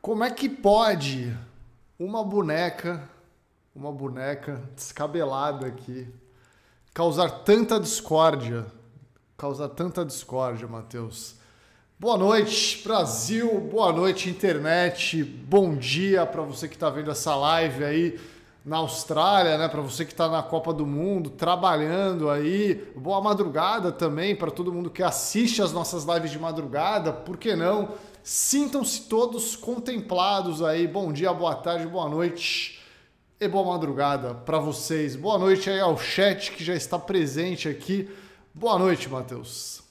Como é que pode uma boneca, uma boneca descabelada aqui, causar tanta discórdia? Causar tanta discórdia, Matheus. Boa noite, Brasil. Boa noite, internet. Bom dia para você que está vendo essa live aí na Austrália, né? Para você que está na Copa do Mundo, trabalhando aí. Boa madrugada também para todo mundo que assiste as nossas lives de madrugada. Por que não? Sintam-se todos contemplados aí. Bom dia, boa tarde, boa noite e boa madrugada para vocês. Boa noite aí ao chat que já está presente aqui. Boa noite, Matheus.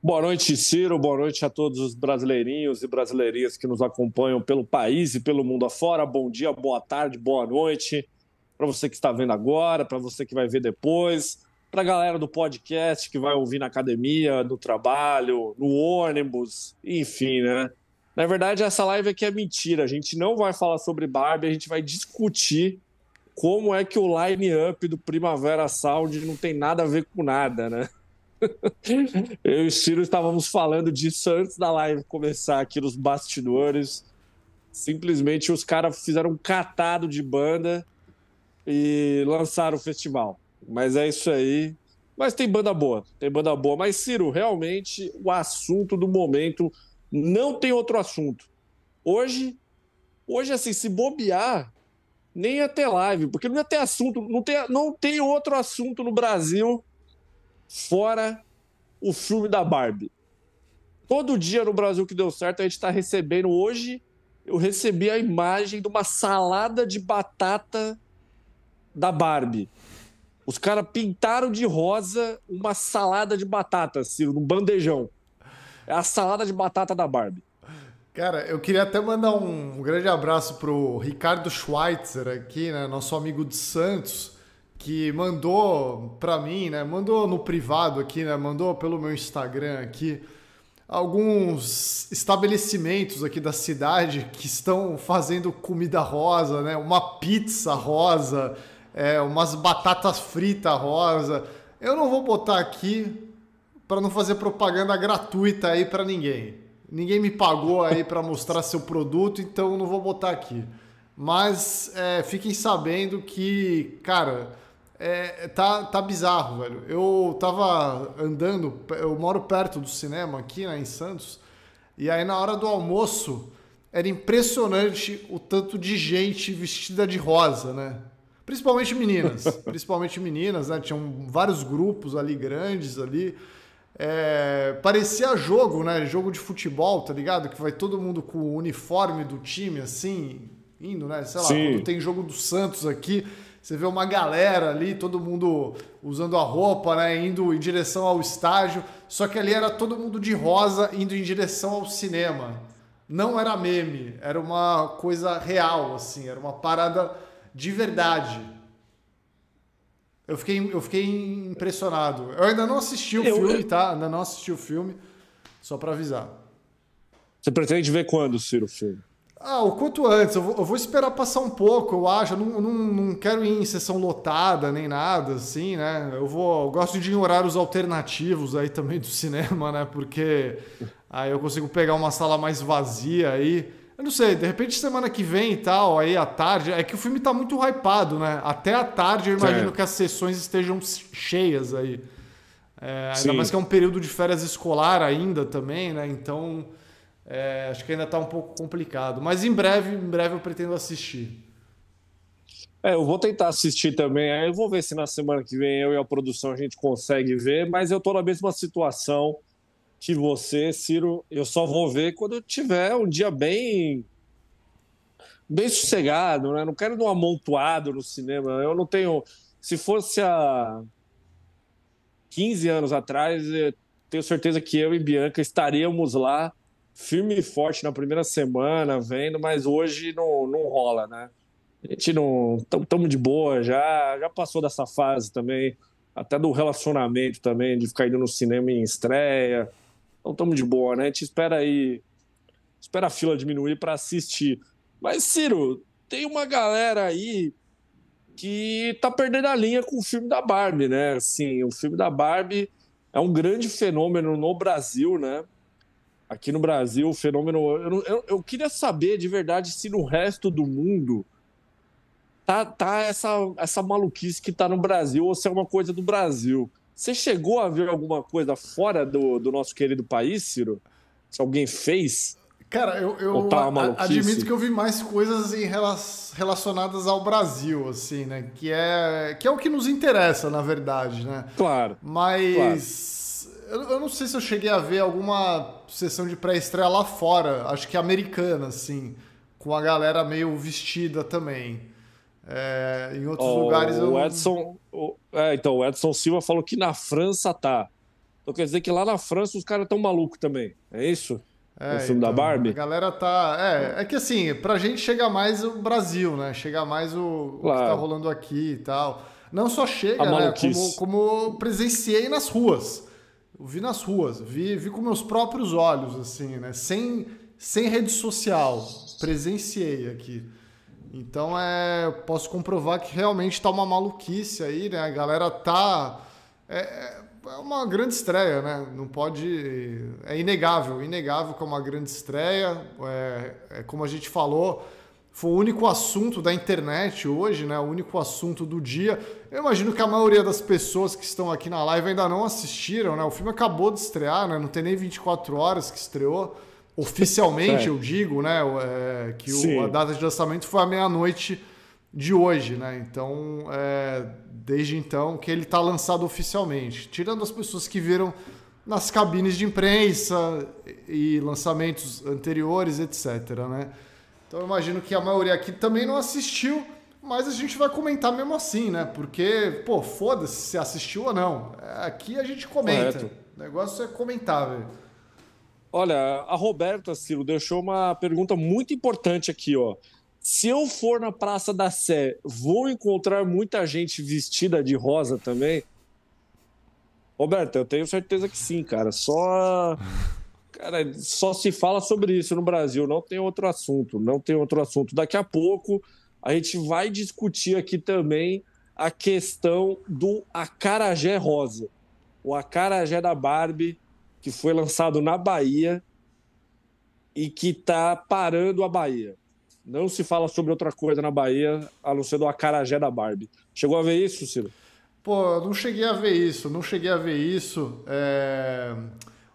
Boa noite, Ciro. Boa noite a todos os brasileirinhos e brasileirinhas que nos acompanham pelo país e pelo mundo afora. Bom dia, boa tarde, boa noite. Para você que está vendo agora, para você que vai ver depois para a galera do podcast que vai ouvir na academia, no trabalho, no ônibus, enfim, né? Na verdade, essa live aqui é mentira. A gente não vai falar sobre Barbie, a gente vai discutir como é que o line-up do Primavera Sound não tem nada a ver com nada, né? Eu e o Ciro estávamos falando disso antes da live começar aqui nos bastidores. Simplesmente os caras fizeram um catado de banda e lançaram o festival. Mas é isso aí. Mas tem banda boa, tem banda boa. Mas, Ciro, realmente o assunto do momento não tem outro assunto. Hoje, hoje assim, se bobear, nem ter live, porque não ia ter assunto, não tem, não tem outro assunto no Brasil fora o filme da Barbie. Todo dia no Brasil que deu certo, a gente está recebendo. Hoje, eu recebi a imagem de uma salada de batata da Barbie. Os caras pintaram de rosa uma salada de batata, Ciro, num bandejão. É a salada de batata da Barbie. Cara, eu queria até mandar um, grande abraço pro Ricardo Schweitzer aqui, né, nosso amigo de Santos, que mandou para mim, né, mandou no privado aqui, né, mandou pelo meu Instagram aqui alguns estabelecimentos aqui da cidade que estão fazendo comida rosa, né, uma pizza rosa, é, umas batatas fritas rosa. Eu não vou botar aqui para não fazer propaganda gratuita aí para ninguém. Ninguém me pagou aí para mostrar seu produto, então não vou botar aqui. Mas é, fiquem sabendo que, cara, é, tá, tá bizarro, velho. Eu tava andando, eu moro perto do cinema aqui né, em Santos, e aí na hora do almoço era impressionante o tanto de gente vestida de rosa, né? Principalmente meninas. principalmente meninas, né? Tinham vários grupos ali grandes ali. É, parecia jogo, né? Jogo de futebol, tá ligado? Que vai todo mundo com o uniforme do time, assim, indo, né? Sei lá, Sim. quando tem jogo do Santos aqui, você vê uma galera ali, todo mundo usando a roupa, né? Indo em direção ao estágio. Só que ali era todo mundo de rosa indo em direção ao cinema. Não era meme, era uma coisa real, assim, era uma parada de verdade. Eu fiquei, eu fiquei impressionado. Eu ainda não assisti o eu, filme, eu... tá? Ainda não assisti o filme, só para avisar. Você pretende ver quando, Ciro, o filme? Ah, o quanto antes. Eu vou, eu vou esperar passar um pouco, eu acho. Eu não, não, não quero ir em sessão lotada nem nada, assim, né? Eu vou. Eu gosto de ir em horários alternativos aí também do cinema, né? Porque aí eu consigo pegar uma sala mais vazia aí. Eu não sei, de repente semana que vem e tal, aí à tarde. É que o filme tá muito hypado, né? Até à tarde eu imagino é. que as sessões estejam cheias aí. É, ainda Sim. mais que é um período de férias escolar ainda também, né? Então é, acho que ainda tá um pouco complicado. Mas em breve, em breve eu pretendo assistir. É, eu vou tentar assistir também. Aí eu vou ver se na semana que vem eu e a produção a gente consegue ver, mas eu tô na mesma situação que você, Ciro, eu só vou ver quando eu tiver um dia bem bem sossegado, né? Não quero um amontoado no cinema. Eu não tenho. Se fosse há 15 anos atrás, tenho certeza que eu e Bianca estaríamos lá, firme e forte na primeira semana, vendo, mas hoje não, não rola, né? A gente não. Estamos de boa já, já passou dessa fase também, até do relacionamento também, de ficar indo no cinema em estreia. Então estamos de boa, né? A gente espera aí, espera a fila diminuir para assistir. Mas, Ciro, tem uma galera aí que tá perdendo a linha com o filme da Barbie, né? Assim, o filme da Barbie é um grande fenômeno no Brasil, né? Aqui no Brasil, o fenômeno. Eu, eu, eu, queria saber de verdade se no resto do mundo tá, tá essa, essa maluquice que tá no Brasil ou se é uma coisa do Brasil. Você chegou a ver alguma coisa fora do, do nosso querido país, Ciro? Se alguém fez? Cara, eu, eu tá admito que eu vi mais coisas em relacionadas ao Brasil, assim, né? Que é, que é o que nos interessa, na verdade, né? Claro. Mas. Claro eu, eu não sei se eu cheguei a ver alguma sessão de pré-estreia lá fora, acho que americana, assim, com a galera meio vestida também. É, em outros oh, lugares eu. O Edson. O, é, então, o Edson Silva falou que na França tá. Então quer dizer que lá na França os caras estão malucos também. É isso? É, o filme então, da Barbie? A galera tá. É, é que assim, pra gente chega mais o Brasil, né? Chega mais o, claro. o que tá rolando aqui e tal. Não só chega, né? Como, como presenciei nas ruas. Eu vi nas ruas, vi, vi com meus próprios olhos, assim, né? Sem, sem rede social, presenciei aqui. Então é, posso comprovar que realmente está uma maluquice aí, né? A galera tá. É, é uma grande estreia, né? Não pode. É inegável, inegável que é uma grande estreia. É, é como a gente falou foi o único assunto da internet hoje, né? O único assunto do dia. Eu imagino que a maioria das pessoas que estão aqui na live ainda não assistiram, né? O filme acabou de estrear, né? Não tem nem 24 horas que estreou. Oficialmente, é. eu digo, né? É, que o, a data de lançamento foi a meia-noite de hoje, né? Então, é, desde então que ele está lançado oficialmente. Tirando as pessoas que viram nas cabines de imprensa e lançamentos anteriores, etc, né? Então eu imagino que a maioria aqui também não assistiu, mas a gente vai comentar mesmo assim, né? Porque, pô, foda-se se assistiu ou não. Aqui a gente comenta. Correto. O negócio é comentável. Olha, a Roberta Ciro deixou uma pergunta muito importante aqui, ó. Se eu for na Praça da Sé, vou encontrar muita gente vestida de rosa também? Roberta, eu tenho certeza que sim, cara. Só Cara, só se fala sobre isso no Brasil, não tem outro assunto, não tem outro assunto. Daqui a pouco a gente vai discutir aqui também a questão do acarajé rosa. O acarajé da Barbie, que foi lançado na Bahia e que está parando a Bahia. Não se fala sobre outra coisa na Bahia, a não ser do acarajé da Barbie. Chegou a ver isso, Ciro? Pô, não cheguei a ver isso, não cheguei a ver isso. É...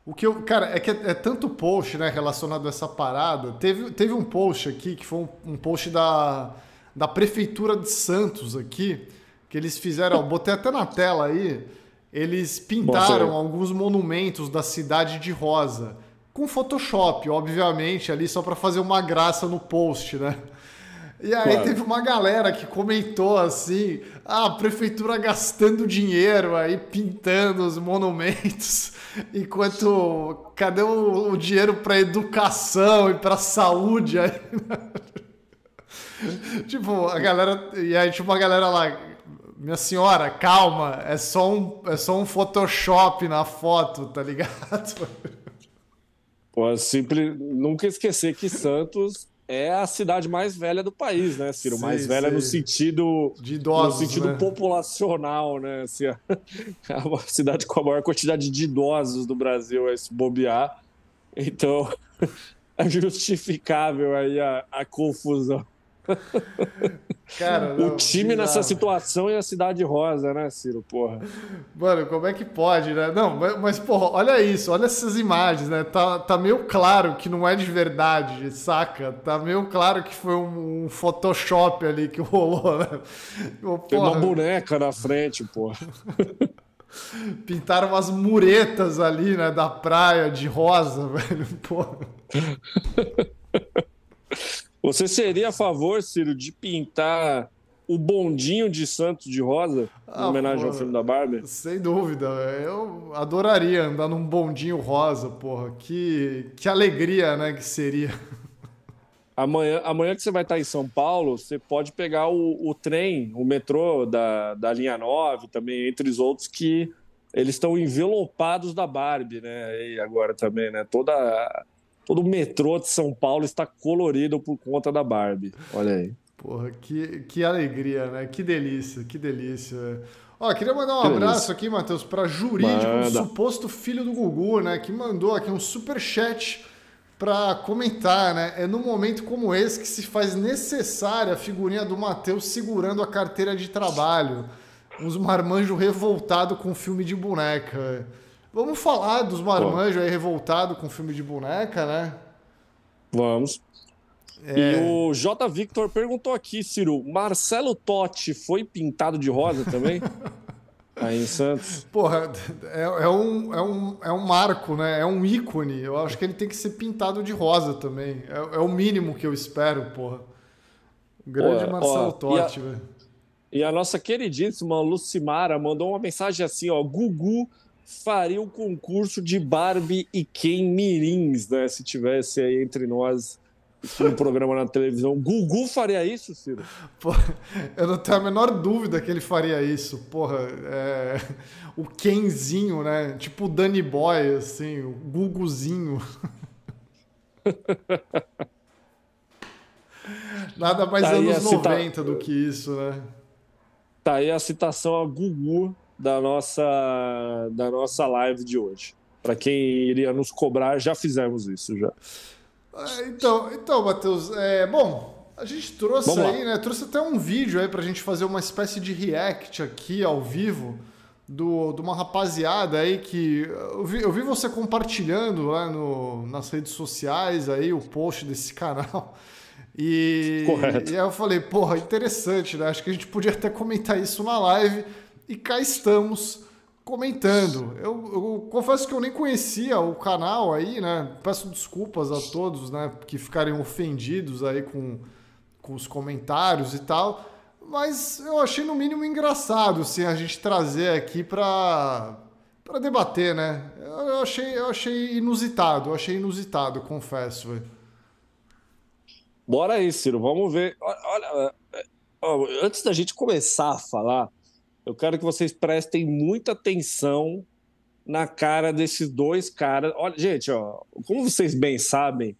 O que eu, cara, é que é, é, tanto post, né, relacionado a essa parada. Teve, teve um post aqui, que foi um, um post da, da Prefeitura de Santos aqui, que eles fizeram, botei até na tela aí, eles pintaram alguns monumentos da cidade de rosa. Com Photoshop, obviamente, ali só para fazer uma graça no post, né? E aí claro. teve uma galera que comentou assim: ah, a prefeitura gastando dinheiro aí, pintando os monumentos, enquanto cadê o, o dinheiro para educação e para saúde? Aí, tipo, a galera. E aí, tipo, uma galera lá. Minha senhora, calma, é só um, é só um Photoshop na foto, tá ligado? Pô, simples, nunca esquecer que Santos é a cidade mais velha do país, né, Ciro? Sim, mais velha sim. no sentido de idosos, no sentido né? populacional, né? Assim, a, a cidade com a maior quantidade de idosos do Brasil é se bobear. Então, é justificável aí a, a confusão. Cara, não, o time nessa situação é a Cidade Rosa, né, Ciro? Porra. Mano, como é que pode, né? Não, mas, mas, porra, olha isso, olha essas imagens, né? Tá, tá meio claro que não é de verdade, saca? Tá meio claro que foi um, um Photoshop ali que rolou, né? Tem uma boneca na frente, porra. Pintaram umas muretas ali, né, da praia de rosa, velho, porra. Você seria a favor, Ciro, de pintar o bondinho de Santos de rosa, ah, em homenagem porra, ao filme da Barbie? Sem dúvida. Eu adoraria andar num bondinho rosa, porra. Que, que alegria, né, que seria. Amanhã, amanhã que você vai estar em São Paulo, você pode pegar o, o trem, o metrô da, da linha 9 também, entre os outros, que eles estão envelopados da Barbie, né? E agora também, né? Toda todo o metrô de São Paulo está colorido por conta da Barbie. Olha aí. Porra, que, que alegria, né? Que delícia, que delícia. Ó, queria mandar um que abraço delícia. aqui, Matheus, para Jurídico, Manda. suposto filho do Gugu, né? Que mandou aqui um super chat para comentar, né? É num momento como esse que se faz necessária a figurinha do Matheus segurando a carteira de trabalho. Uns marmanjos revoltados com filme de boneca. Vamos falar dos marmanjos aí revoltados com filme de boneca, né? Vamos. É... E o J. Victor perguntou aqui, Ciro, Marcelo Totti foi pintado de rosa também? Aí em Santos. Porra, é, é, um, é, um, é um marco, né? É um ícone. Eu acho que ele tem que ser pintado de rosa também. É, é o mínimo que eu espero, porra. O grande porra, Marcelo Totti, velho. E a nossa queridíssima Lucimara mandou uma mensagem assim, ó. Gugu faria um concurso de Barbie e Ken Mirins, né? Se tivesse aí entre nós um programa na televisão. Gugu faria isso, Ciro? eu não tenho a menor dúvida que ele faria isso. Porra, é... o Kenzinho, né? Tipo o Danny Boy, assim, o Guguzinho. Nada mais tá anos 90 cita... do que isso, né? Tá aí a citação a Gugu da nossa, da nossa live de hoje. Para quem iria nos cobrar, já fizemos isso já. É, então, então Matheus, é, bom, a gente trouxe Vamos aí, lá. né? Trouxe até um vídeo aí pra gente fazer uma espécie de react aqui ao vivo do, de uma rapaziada aí que. Eu vi, eu vi você compartilhando lá no, nas redes sociais aí o post desse canal. E, Correto. e aí eu falei, porra, interessante, né? Acho que a gente podia até comentar isso na live. E cá estamos comentando. Eu, eu, confesso que eu nem conhecia o canal aí, né? Peço desculpas a todos, né? Que ficarem ofendidos aí com, com os comentários e tal. Mas eu achei no mínimo engraçado, assim, a gente trazer aqui para para debater, né? Eu achei, eu achei inusitado, eu achei inusitado, confesso. Bora aí, Ciro, vamos ver. Olha, é, é, antes da gente começar a falar, eu quero que vocês prestem muita atenção na cara desses dois caras. Olha, gente, ó, como vocês bem sabem,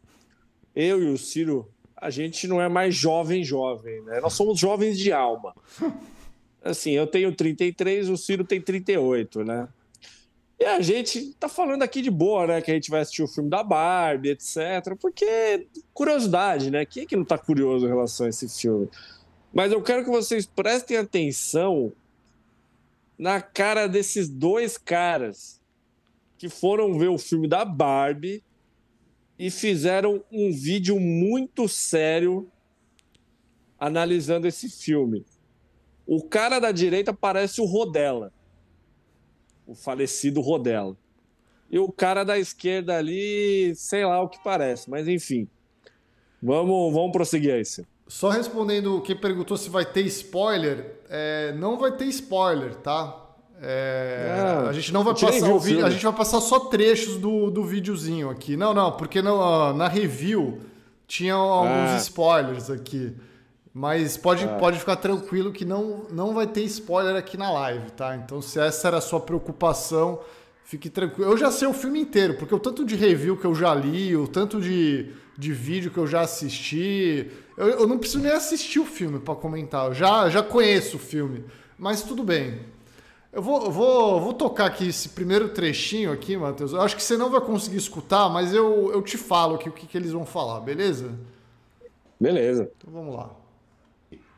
eu e o Ciro, a gente não é mais jovem, jovem, né? Nós somos jovens de alma. Assim, eu tenho 33, o Ciro tem 38, né? E a gente tá falando aqui de boa, né? Que a gente vai assistir o filme da Barbie, etc. Porque, curiosidade, né? Quem é que não tá curioso em relação a esse filme? Mas eu quero que vocês prestem atenção na cara desses dois caras que foram ver o filme da Barbie e fizeram um vídeo muito sério analisando esse filme. O cara da direita parece o Rodella, o falecido Rodella. E o cara da esquerda ali, sei lá o que parece, mas enfim. Vamos, vamos prosseguir aí, Ciro. Só respondendo quem perguntou se vai ter spoiler, é, não vai ter spoiler, tá? É, é, a gente não vai passar o vídeo, a gente vai passar só trechos do, do videozinho aqui. Não, não, porque na review tinha alguns ah. spoilers aqui. Mas pode, ah. pode ficar tranquilo que não, não vai ter spoiler aqui na live, tá? Então, se essa era a sua preocupação, fique tranquilo. Eu já sei o filme inteiro, porque o tanto de review que eu já li, o tanto de, de vídeo que eu já assisti, eu, eu não preciso nem assistir o filme para comentar. Eu já, já conheço o filme. Mas tudo bem. Eu vou, eu vou, vou tocar aqui esse primeiro trechinho aqui, Matheus. Eu acho que você não vai conseguir escutar, mas eu, eu te falo aqui o que, que eles vão falar, beleza? Beleza. Então vamos lá.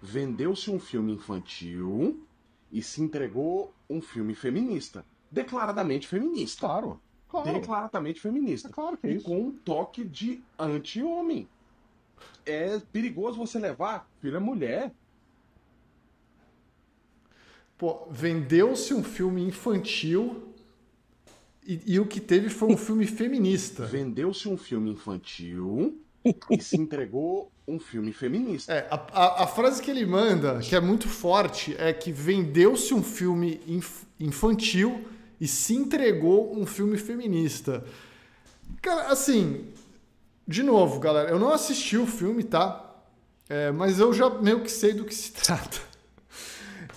Vendeu-se um filme infantil e se entregou um filme feminista. Declaradamente feminista. Claro. Claro. Declaradamente feminista. É claro que é isso. E com um toque de anti-homem é perigoso você levar filha mulher. Pô, vendeu-se um filme infantil e, e, o que teve foi um filme feminista. Vendeu-se um filme infantil e se entregou um filme feminista. É, a, a, a, frase que ele manda, que é muito forte, é que vendeu-se um filme inf, infantil e se entregou um filme feminista. Cara, assim, de novo, galera, eu não assisti o filme, tá? É, mas eu já meio que sei do que se trata.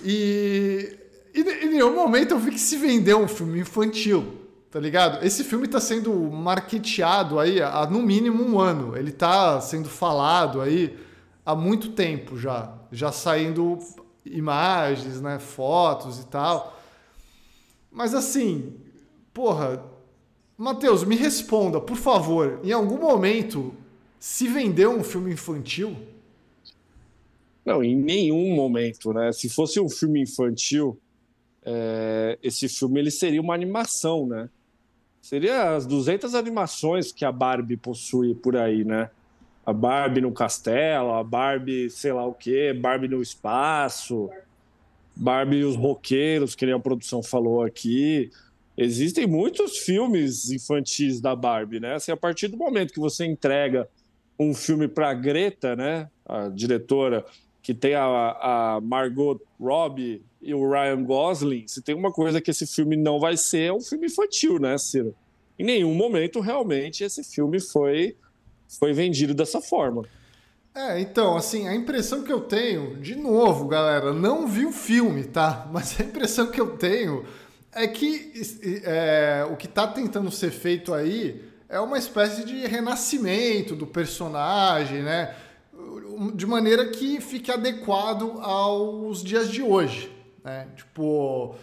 E, e em nenhum momento eu vi que se vendeu um filme infantil, tá ligado? Esse filme tá sendo marketeado aí há no mínimo um ano. Ele tá sendo falado aí há muito tempo já. Já saindo imagens, né, fotos e tal. Mas assim, porra, Matheus, me responda, por favor. Em algum momento se vendeu um filme infantil? Não, em nenhum momento, né? Se fosse um filme infantil, é, esse filme ele seria uma animação, né? Seria as 200 animações que a Barbie possui por aí, né? A Barbie no castelo, a Barbie sei lá o quê, Barbie no espaço, Barbie e os roqueiros, que a produção falou aqui. Existem muitos filmes infantis da Barbie, né? Assim, a partir do momento que você entrega um filme para Greta, né, a diretora, que tem a, a Margot Robbie e o Ryan Gosling, se tem uma coisa que esse filme não vai ser, é um filme infantil, né, Ciro? Em nenhum momento, realmente, esse filme foi, foi vendido dessa forma. É, então, assim, a impressão que eu tenho, de novo, galera, não vi o filme, tá? Mas a impressão que eu tenho é que é, o que está tentando ser feito aí é uma espécie de renascimento do personagem, né? De maneira que fique adequado aos dias de hoje. Né? Tipo,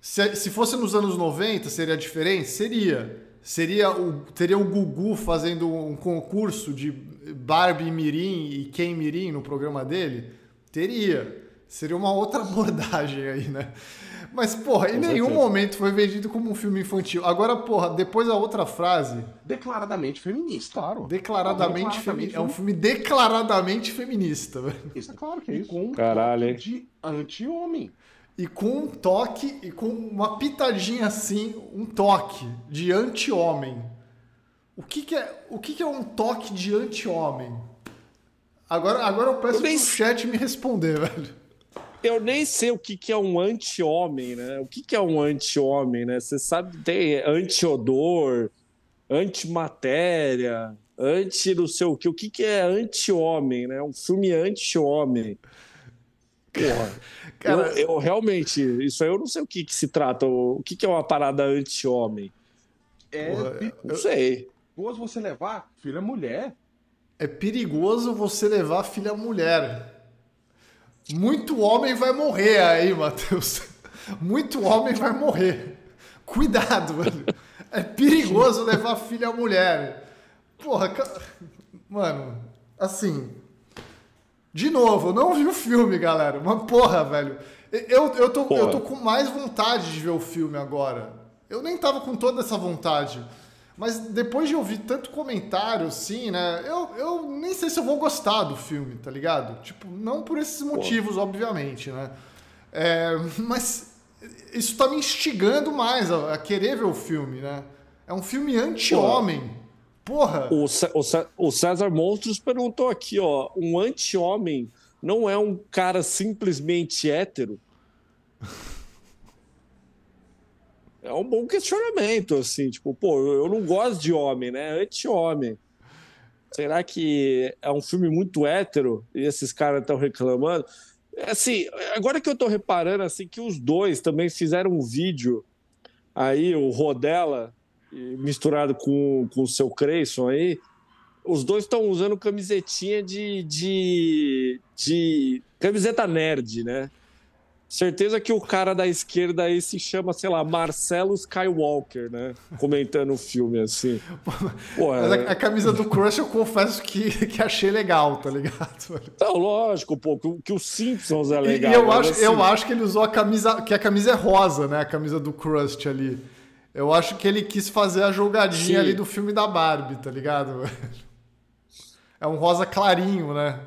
se, se fosse nos anos 90, seria diferente? Seria. Seria o, teria o Gugu fazendo um concurso de Barbie Mirim e Ken Mirim no programa dele? Teria. Seria uma outra abordagem aí, né? Mas, porra, em nenhum momento foi vendido como um filme infantil. Agora, porra, depois a outra frase. Declaradamente feminista. Claro. Declaradamente, feminista. É um filme declaradamente feminista, velho. Isso, claro que é isso. Com um Caralho. toque de anti-homem. E com um toque, e com uma pitadinha assim, um toque de anti-homem. O que, que, é, o que, que é um toque de anti-homem? Agora, agora eu peço eu nem... pro chat me responder, velho eu nem sei o que, que é um anti-homem, né? O que, que é um anti-homem, né? Você sabe, tem anti-odor, anti-matéria, anti não sei o que. O que, que é anti-homem, né? Um filme anti-homem. Porra. Cara, eu, eu, realmente, isso aí eu não sei o que, que se trata. O que, que é uma parada anti-homem? É, Porra, não sei. Perigoso você levar filha mulher. É perigoso você levar filha mulher. Muito homem vai morrer aí, Matheus. Muito homem vai morrer. Cuidado, velho. É perigoso levar filho à mulher. Porra, mano, assim. De novo, eu não vi o filme, galera. Mas, porra, velho. Eu, eu, tô, eu tô com mais vontade de ver o filme agora. Eu nem tava com toda essa vontade. Mas depois de ouvir tanto comentário, assim, né? Eu, eu nem sei se eu vou gostar do filme, tá ligado? Tipo, não por esses motivos, Pô. obviamente, né? É, mas isso tá me instigando mais a, a, querer ver o filme, né? É um filme anti-homem. Porra! O, o, o César Monstros perguntou aqui, ó. Um anti-homem não é um cara simplesmente hétero? É um bom questionamento, assim, tipo, pô, eu não gosto de homem, né? Anti-homem. Será que é um filme muito hétero e esses caras estão reclamando? Assim, agora que eu tô reparando, assim, que os dois também fizeram um vídeo aí, o Rodela, misturado com, com o seu Creyson aí, os dois estão usando camisetinha de, de, de camiseta nerd, né? Certeza que o cara da esquerda aí se chama, sei lá, Marcelo Skywalker, né? Comentando o filme, assim. Pô, Mas a, a, camisa do Crush eu confesso que, que achei legal, tá ligado? Então, lógico, pô, que, que o Simpsons é legal. E, eu, acho, assim... eu acho que ele usou a camisa, que a camisa é rosa, né? A camisa do Crust ali. Eu acho que ele quis fazer a jogadinha Sim. ali do filme da Barbie, tá ligado? É um rosa clarinho, né?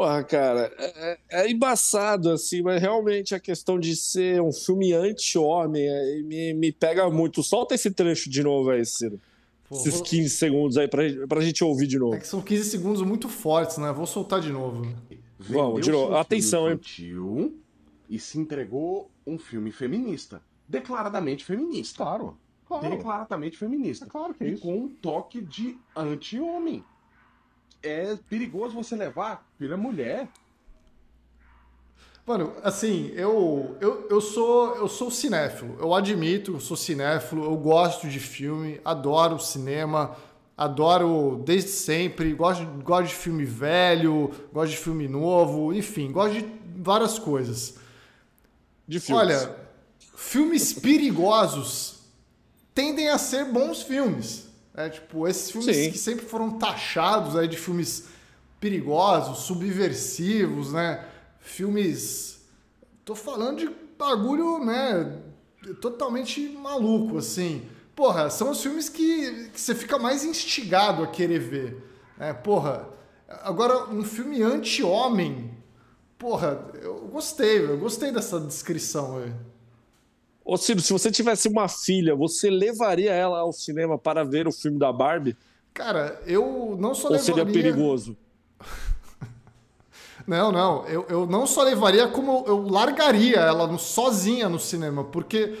Porra, cara, é, é, é, embaçado, assim, mas realmente a questão de ser um filme anti-homem é, me, me pega muito. Solta esse trecho de novo aí, Ciro. Pô, Esses 15 segundos aí pra, pra gente ouvir de novo. É que são 15 segundos muito fortes, né? Vou soltar de novo. Vamos, de novo. Atenção, hein? E se entregou um filme feminista. Declaradamente feminista. Claro. claro. Declaradamente feminista. É claro que é isso. E com um toque de anti-homem é perigoso você levar filha mulher. Mano, assim, eu, eu, eu sou eu sou cinéfilo. Eu admito, eu sou cinéfilo, eu gosto de filme, adoro cinema, adoro desde sempre, gosto, gosto de filme velho, gosto de filme novo, enfim, gosto de várias coisas. De filmes. Olha, filmes perigosos tendem a ser bons filmes. Né? Tipo, esses filmes Sim. que sempre foram taxados aí de filmes perigosos, subversivos, né? Filmes. Tô falando de bagulho, né? Totalmente maluco, assim. Porra, são os filmes que, que você fica mais instigado a querer ver. Né? Porra, agora um filme anti-homem. Porra, eu gostei, eu gostei dessa descrição. Véio. Ô Ciro, se você tivesse uma filha, você levaria ela ao cinema para ver o filme da Barbie? Cara, eu não só Ou levaria... seria perigoso? não, não. Eu, eu não só levaria, como eu largaria ela no, sozinha no cinema, porque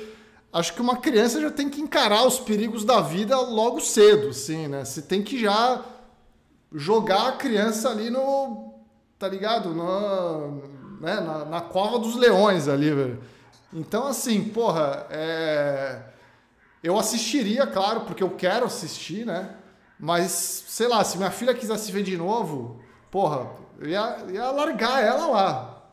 acho que uma criança já tem que encarar os perigos da vida logo cedo, sim, né? Você tem que já jogar a criança ali no. Tá ligado? No, né? na, na cova dos leões ali, velho. Então, assim, porra, é... eu assistiria, claro, porque eu quero assistir, né? Mas, sei lá, se minha filha quisesse ver de novo, porra, eu ia, ia largar ela lá.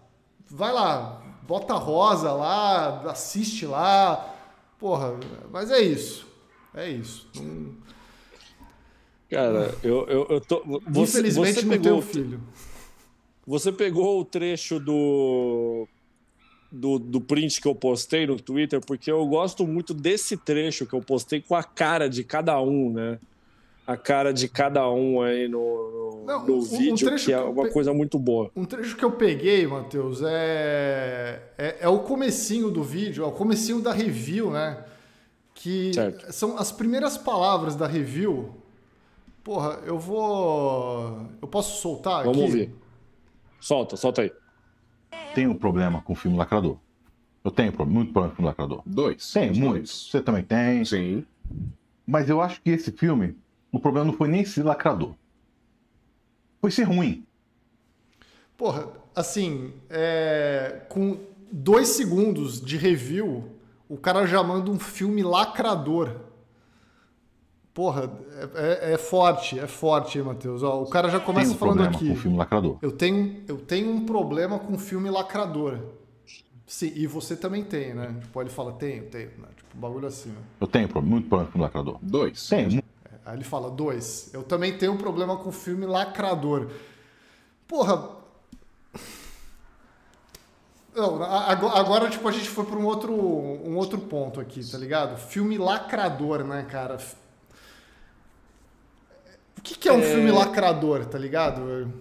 Vai lá, bota rosa lá, assiste lá. Porra, mas é isso. É isso. Cara, eu, eu, eu tô. Você, Infelizmente você não pegou, filho. Você pegou o trecho do do, do print que eu postei no Twitter, porque eu gosto muito desse trecho que eu postei com a cara de cada um, né? A cara de cada um aí no, no, Não, no um, vídeo, um que é uma pe... coisa muito boa. Um trecho que eu peguei, Matheus, é... é, é o comecinho do vídeo, é o comecinho da review, né? Que certo. são as primeiras palavras da review. Porra, eu vou... Eu posso soltar Vamos aqui? Vamos ouvir. Solta, solta aí tenho um problema com o filme lacrador. Eu tenho muito problema com o filme lacrador. Dois. Tem, muitos. Você também tem. Sim. Mas eu acho que esse filme, o problema não foi nem ser lacrador. Foi ser ruim. Porra, assim, é... com dois segundos de review, o cara já manda um filme lacrador. Porra, é, é, é, forte, é forte, hein, Matheus. Ó, o cara já começa um falando aqui. Com filme lacrador. Eu tenho, eu tenho um problema com filme lacrador. Sim, e você também tem, né? Tipo, ele fala, tenho, tenho. Né? Tipo, um bagulho assim. Né? Eu tenho muito problema com lacrador. Dois. Tenho. É, aí ele fala, dois. Eu também tenho um problema com filme lacrador. Porra. Não, agora, tipo, a gente foi para um outro, um outro ponto aqui, tá ligado? Filme lacrador, né, cara? O que, que é um é... filme lacrador, tá ligado?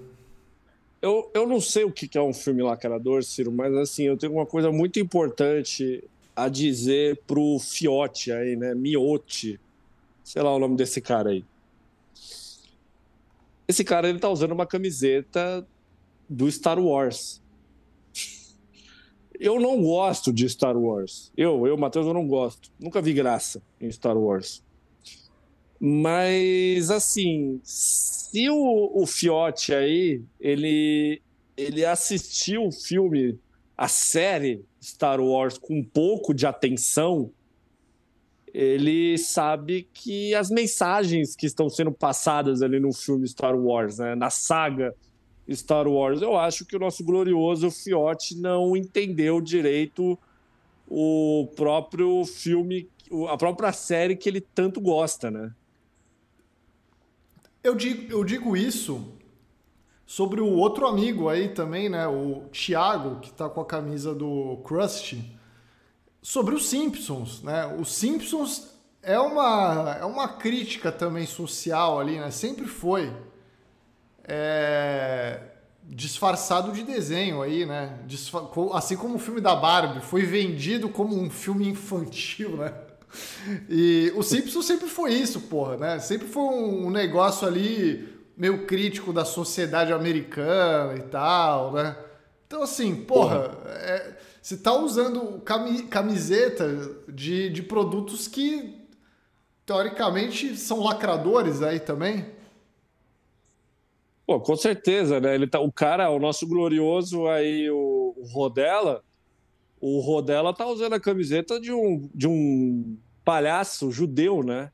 Eu, eu não sei o que, que é um filme lacrador, Ciro, mas assim, eu tenho uma coisa muito importante a dizer pro Fiote aí, né? Miotti. Sei lá o nome desse cara aí. Esse cara, ele tá usando uma camiseta do Star Wars. Eu não gosto de Star Wars. Eu, eu, Matheus, eu não gosto. Nunca vi graça em Star Wars. Mas, assim, se o, o Fiote aí, ele, ele assistiu o filme, a série Star Wars com um pouco de atenção, ele sabe que as mensagens que estão sendo passadas ali no filme Star Wars, né, na saga Star Wars, eu acho que o nosso glorioso Fiote não entendeu direito o próprio filme, a própria série que ele tanto gosta, né? Eu digo, eu digo isso sobre o outro amigo aí também, né? O Thiago, que tá com a camisa do Krusty. Sobre os Simpsons, né? Os Simpsons é uma, é uma crítica também social ali, né? Sempre foi. É, disfarçado de desenho aí, né? assim como o filme da Barbie foi vendido como um filme infantil, né? E o Simpsons sempre foi isso, porra, né? Sempre foi um negócio ali meio crítico da sociedade americana e tal, né? Então, assim, porra, porra. É, você tá usando camiseta de, de produtos que teoricamente são lacradores aí também? Pô, com certeza, né? Ele tá, o cara, o nosso glorioso aí, o, o Rodella, o Rodella tá usando a camiseta de um, de um palhaço judeu, né?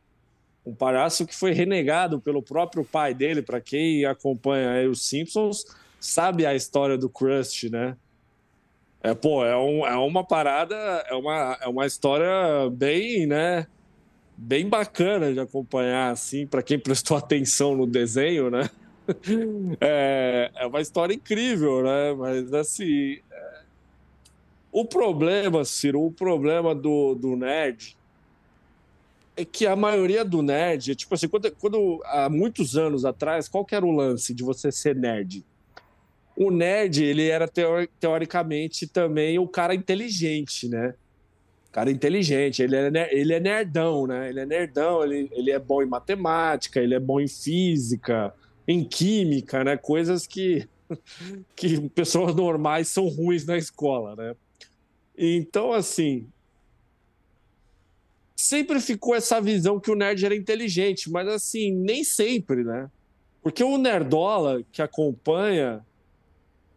Um palhaço que foi renegado pelo próprio pai dele. Para quem acompanha os Simpsons, sabe a história do Krusty, né? É, pô, é, um, é uma parada, é uma, é uma história bem, né? bem bacana de acompanhar, assim, para quem prestou atenção no desenho, né? É, é uma história incrível, né? Mas assim. O problema, Ciro, o problema do, do nerd é que a maioria do nerd, tipo assim, quando, quando há muitos anos atrás, qual era o lance de você ser nerd? O nerd, ele era teoricamente também o cara inteligente, né? cara inteligente, ele é, ele é nerdão, né? Ele é nerdão, ele, ele é bom em matemática, ele é bom em física, em química, né? Coisas que, que pessoas normais são ruins na escola, né? Então, assim, sempre ficou essa visão que o nerd era inteligente, mas assim, nem sempre, né? Porque o nerdola que acompanha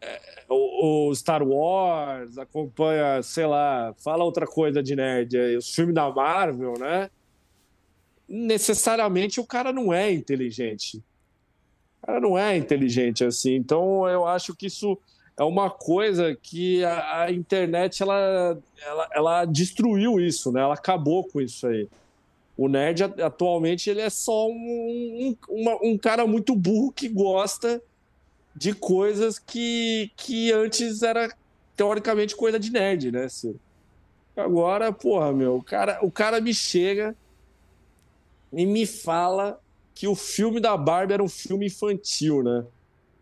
é, o, o, Star Wars, acompanha, sei lá, fala outra coisa de nerd, os filmes da Marvel, né? Necessariamente o cara não é inteligente. O cara não é inteligente assim. Então eu acho que isso é uma coisa que a, a internet ela, ela, ela destruiu isso, né? Ela acabou com isso aí. O nerd atualmente ele é só um, um, uma, um cara muito burro que gosta de coisas que, que antes era teoricamente coisa de nerd, né, Ciro? Agora, porra, meu, o cara, o cara me chega e me fala que o filme da Barbie era um filme infantil, né?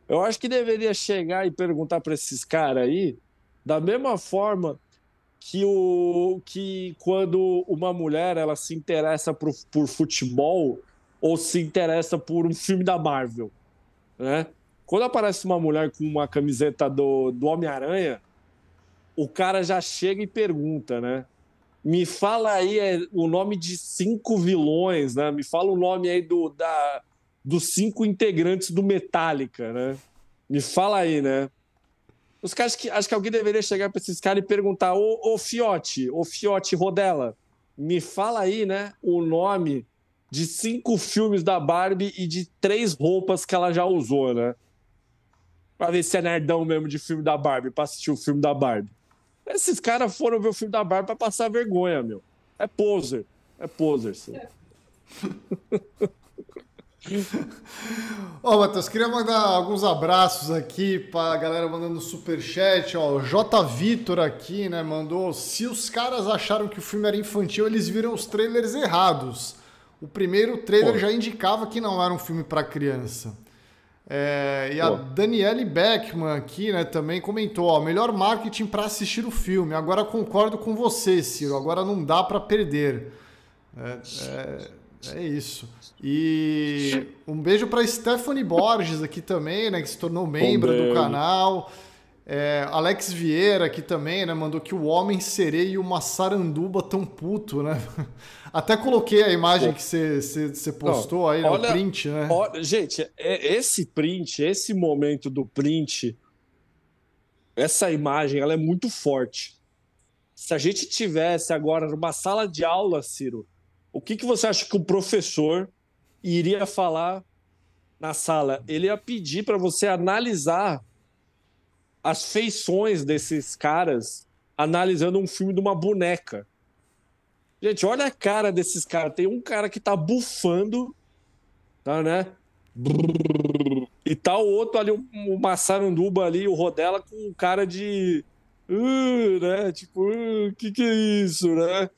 Eu acho que deveria chegar e perguntar para esses caras aí, da mesma forma que o que quando uma mulher ela se interessa por, por futebol ou se interessa por um filme da Marvel, né? Quando aparece uma mulher com uma camiseta do, do Homem-Aranha, o cara já chega e pergunta, né? Me fala aí é, o nome de cinco vilões, né? Me fala o nome aí do, da, dos cinco integrantes do Metallica, né? Me fala aí, né? Os caras que acho que alguém deveria chegar para esses caras e perguntar: ô, ô Fiote, ô Fiote Rodela, me fala aí, né? O nome de cinco filmes da Barbie e de três roupas que ela já usou, né? pra ver se é nerdão mesmo de filme da Barbie, pra assistir o filme da Barbie. Esses caras foram ver o filme da Barbie pra passar vergonha, meu. É poser. É poser, sim. Ó, oh, Matheus, queria mandar alguns abraços aqui pra galera mandando superchat. Ó, o J. Vitor aqui, né, mandou. Se os caras acharam que o filme era infantil, eles viram os trailers errados. O primeiro trailer Pô. já indicava que não era um filme para criança. É, e a Daniele Beckman aqui, né, também comentou, ó, melhor marketing para assistir o filme. Agora concordo com você, Ciro. Agora não dá para perder. É, é, é, isso. E um beijo para Stephanie Borges aqui também, né, que se tornou membro do canal. É, Alex Vieira aqui também, né? Mandou que o homem sereia e uma saranduba tão puto, né? Até coloquei a imagem Pô. que você postou Não, aí no olha, print, né? Olha, gente, é, esse print, esse momento do print, essa imagem, ela é muito forte. Se a gente tivesse agora numa sala de aula, Ciro, o que, que você acha que o professor iria falar na sala? Ele ia pedir para você analisar as feições desses caras analisando um filme de uma boneca. Gente, olha a cara desses caras. Tem um cara que tá bufando, tá, né? E tá o outro ali, o Massaranduba ali, o Rodela, com cara de. Uh, né? Tipo, o uh, que que é isso, né?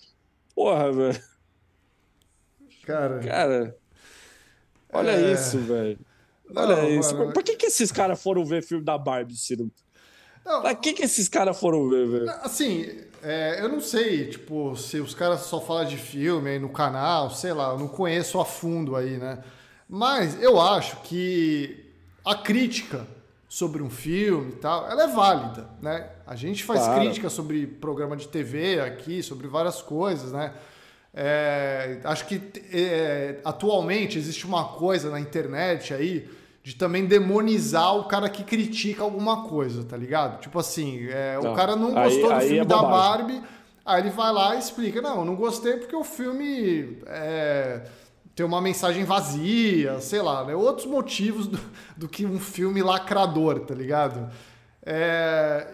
Porra, velho. Cara. Cara. Olha é... isso, velho. Olha Não, isso. Mano... Por que, que esses caras foram ver filme da Barbie, Ciro? Não, pra que, que esses caras foram ver, velho? Assim, é, eu não sei, tipo, se os caras só falam de filme aí no canal, sei lá, eu não conheço a fundo aí, né? Mas eu acho que a crítica sobre um filme e tal, ela é válida, né? A gente faz claro. crítica sobre programa de TV aqui, sobre várias coisas, né? É, acho que é, atualmente existe uma coisa na internet aí de também demonizar o cara que critica alguma coisa, tá ligado? Tipo assim, é, o cara não gostou aí, do filme é da Barbie, aí ele vai lá e explica: não, não gostei porque o filme é, tem uma mensagem vazia, sei lá, né? outros motivos do, do que um filme lacrador, tá ligado? É,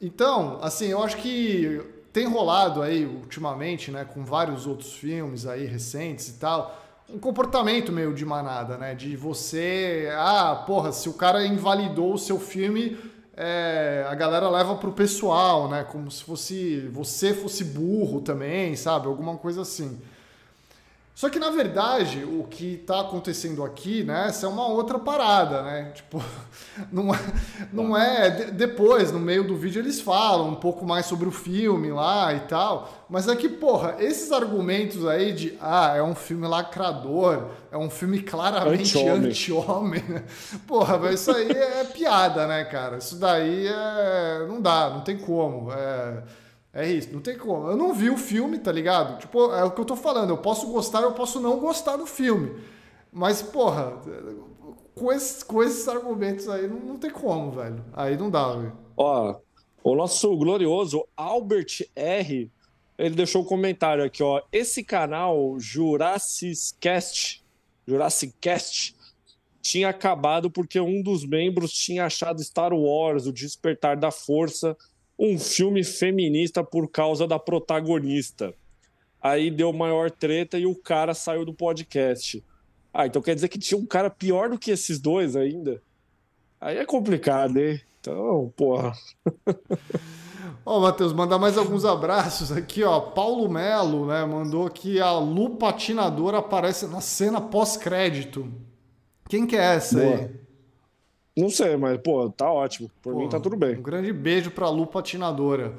então, assim, eu acho que tem rolado aí ultimamente, né, com vários outros filmes aí recentes e tal, um comportamento meio de manada, né? De você, ah, porra, se o cara invalidou o seu filme, é, a galera leva pro pessoal, né? Como se fosse você fosse burro também, sabe? Alguma coisa assim. Só que na verdade, o que está acontecendo aqui, né, essa é uma outra parada, né? Tipo, não é, não é depois, no meio do vídeo eles falam um pouco mais sobre o filme lá e tal, mas é que, porra, esses argumentos aí de ah, é um filme lacrador, é um filme claramente anti-homem, anti né? porra, mas isso aí é piada, né, cara? Isso daí é não dá, não tem como. É é isso, não tem como. Eu não vi o filme, tá ligado? Tipo, é o que eu tô falando. Eu posso gostar, eu posso não gostar do filme. Mas, porra, com esses, com esses argumentos aí, não, não tem como, velho. Aí não dá, velho. Ó, o nosso glorioso Albert R. Ele deixou um comentário aqui, ó. Esse canal, Jurassic Cast, Jurassic Cast, tinha acabado porque um dos membros tinha achado Star Wars, o Despertar da Força, um filme feminista por causa da protagonista. Aí deu maior treta e o cara saiu do podcast. Ah, então quer dizer que tinha um cara pior do que esses dois ainda? Aí é complicado, hein? Então, porra. Ó, oh, Matheus, mandar mais alguns abraços aqui, ó. Paulo Melo, né, mandou que a Lu Patinadora aparece na cena pós-crédito. Quem que é essa Boa. aí? Não sei, mas, pô, tá ótimo. Por pô, mim tá tudo bem. Um grande beijo pra Lu Patinadora.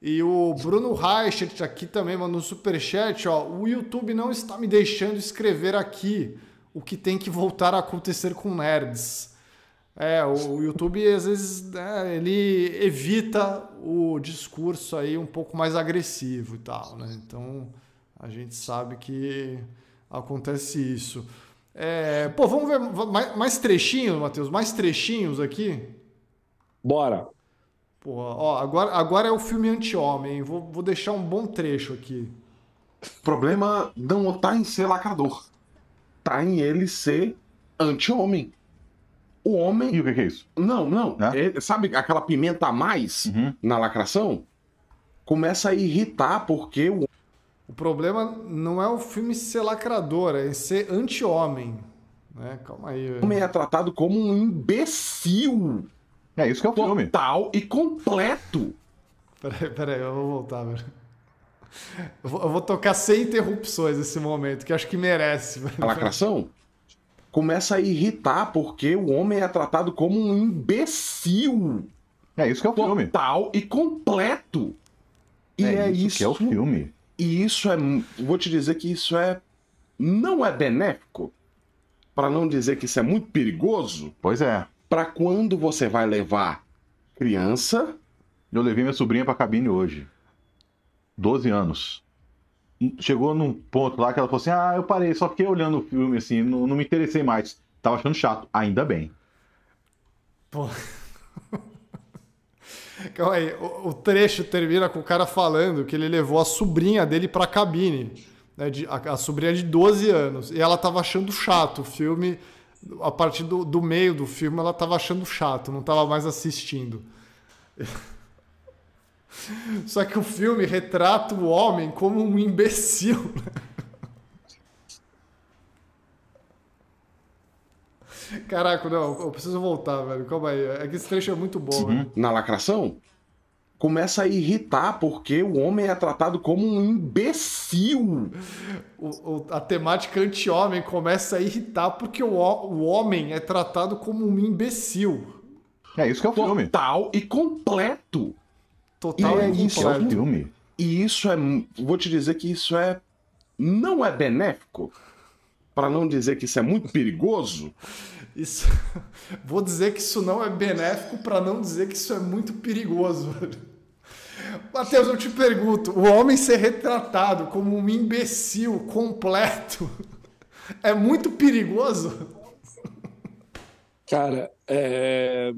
E o Bruno Reichert aqui também mandou um superchat, ó. O YouTube não está me deixando escrever aqui o que tem que voltar a acontecer com nerds. É, o YouTube às vezes né, ele evita o discurso aí um pouco mais agressivo e tal, né? Então a gente sabe que acontece isso. É, pô, vamos ver mais, mais trechinhos, Matheus? Mais trechinhos aqui? Bora. Pô, ó, agora, agora é o filme anti-homem. Vou, vou deixar um bom trecho aqui. O problema não tá em ser lacrador. Tá em ele ser anti-homem. O homem. E o que é isso? Não, não. É? sabe aquela pimenta a mais uhum. na lacração? Começa a irritar porque o o problema não é o filme ser lacrador, é ser anti-homem. Né? Calma aí. O homem é tratado como um imbecil. É isso que é o total filme. Total e completo. Peraí, peraí, eu vou voltar, velho. Eu vou, eu vou, tocar sem interrupções nesse momento, que acho que merece. A lacração começa a irritar porque o homem é tratado como um imbecil. É isso que é o total filme. Total e completo. E é, é isso, isso que é o filme. E isso é. Vou te dizer que isso é. Não é benéfico. Para não dizer que isso é muito perigoso. Pois é. Para quando você vai levar criança. Eu levei minha sobrinha pra cabine hoje. 12 anos. Chegou num ponto lá que ela falou assim: Ah, eu parei, só fiquei olhando o filme assim, não, não me interessei mais. Tava achando chato. Ainda bem. Pô. Calma aí, o, o, trecho termina com o cara falando que ele levou a sobrinha dele pra cabine. Né, de, a, a, sobrinha de 12 anos. E ela tava achando chato o filme. A partir do, do meio do filme, ela tava achando chato, não tava mais assistindo. Só que o filme retrata o homem como um imbecil. Caraca, não, eu preciso voltar, velho. Calma aí. É que esse trecho é muito bom, uhum. Na lacração, começa a irritar porque o homem é tratado como um imbecil. O, o, a temática anti-homem começa a irritar porque o, o homem é tratado como um imbecil. É isso que é o Total filme. Total e completo. Total e é isso é o filme. E isso é. Vou te dizer que isso é. Não é benéfico. Para não dizer que isso é muito perigoso. Isso, vou dizer que isso não é benéfico para não dizer que isso é muito perigoso. Matheus, eu te pergunto: o homem ser retratado como um imbecil completo é muito perigoso? Cara, é...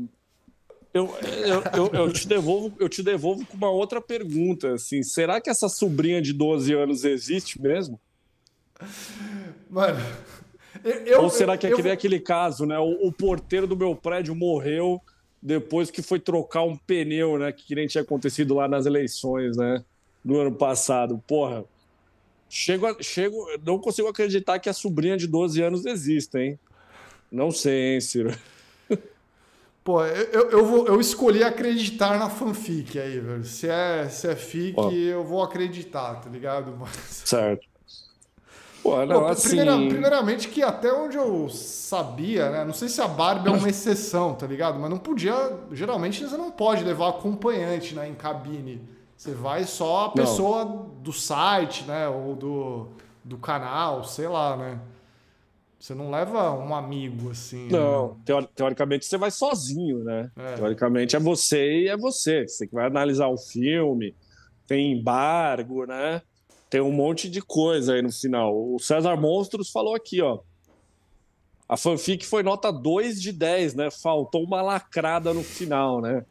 eu, eu, eu, eu, te devolvo, eu te devolvo com uma outra pergunta. Assim, será que essa sobrinha de 12 anos existe mesmo? Mano. Eu, Ou será que é eu, eu... aquele caso, né? O, o, porteiro do meu prédio morreu depois que foi trocar um pneu, né? Que nem tinha acontecido lá nas eleições, né? do ano passado. Porra, chego, a, chego, não consigo acreditar que a sobrinha de 12 anos exista, hein? Não sei, hein, Ciro? Pô, eu, eu, vou, eu escolhi acreditar na fanfic aí, velho. Se é, se é fic, eu vou acreditar, tá ligado? Mas... Certo. Pô, não, Pô, assim... primeira, primeiramente que até onde eu sabia, né? Não sei se a Barbie é uma exceção, tá ligado? Mas não podia. Geralmente você não pode levar acompanhante né, em cabine. Você vai só a pessoa não. do site, né? Ou do, do canal, sei lá, né? Você não leva um amigo assim. Né? Não, né? teoricamente você vai sozinho, né? É. Teoricamente é você e é você. Você que vai analisar o filme, tem embargo, né? Tem um monte de coisa aí no final. O César Monstros falou aqui, ó. A fanfic foi nota 2 de 10, né? Faltou uma lacrada no final, né?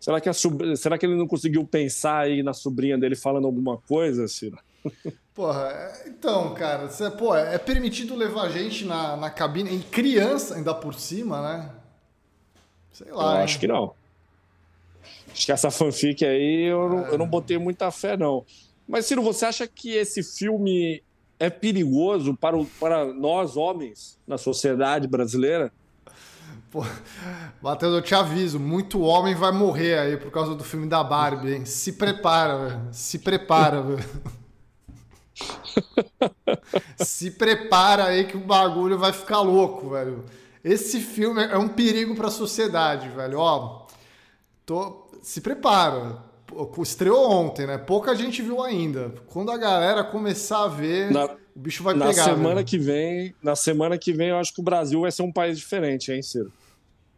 Será que, a Será que ele não conseguiu pensar aí na sobrinha dele falando alguma coisa, Ciro? Porra, é, então, cara, você, pô, é permitido levar gente na, na cabine, em criança ainda por cima, né? Sei lá. Eu acho que não. Acho que essa fanfic aí eu, é. não, eu não botei muita fé, não. Mas, Ciro, você acha que esse filme é perigoso para, o, para nós, homens, na sociedade brasileira? Pô, Matheus, eu te aviso, muito homem vai morrer aí por causa do filme da Barbie, hein? Se prepara, velho. Se prepara, velho. Se prepara aí que o bagulho vai ficar louco, velho. Esse filme é um perigo para a sociedade, velho. Ó, tô... se prepara. Estreou ontem, né? Pouca gente viu ainda. Quando a galera começar a ver, na, o bicho vai na pegar. Na semana que vem, na semana que vem, eu acho que o Brasil vai ser um país diferente, hein, Ciro?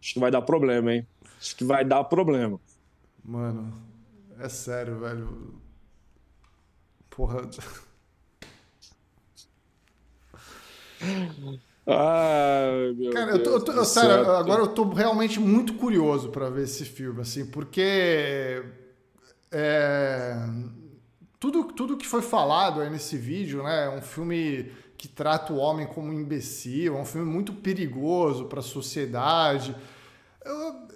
Acho que vai dar problema, hein? Acho que vai dar problema. Mano, é sério, velho. Porra. Ai, meu Cara, Deus eu tô, eu tô sério, agora eu tô realmente muito curioso para ver esse filme, assim, porque é, tudo, tudo que foi falado aí nesse vídeo, né, é um filme que trata o homem como um imbecil, é um filme muito perigoso para a sociedade. Eu,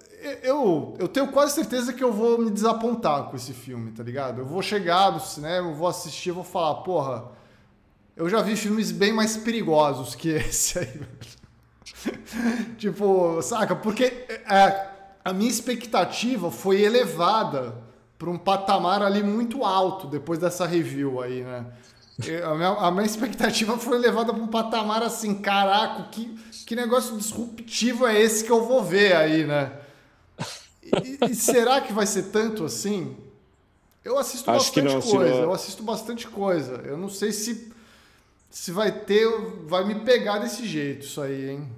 eu, eu tenho quase certeza que eu vou me desapontar com esse filme, tá ligado? Eu vou chegar no cinema, eu vou assistir, eu vou falar, porra, eu já vi filmes bem mais perigosos que esse aí. tipo, saca? Porque é, a minha expectativa foi elevada para um patamar ali muito alto depois dessa review aí, né? A minha, a minha expectativa foi elevada para um patamar assim, caraca, que, que negócio disruptivo é esse que eu vou ver aí, né? E, e será que vai ser tanto assim? Eu assisto Acho bastante não, coisa, eu assisto bastante coisa. Eu não sei se se vai ter, vai me pegar desse jeito isso aí, hein?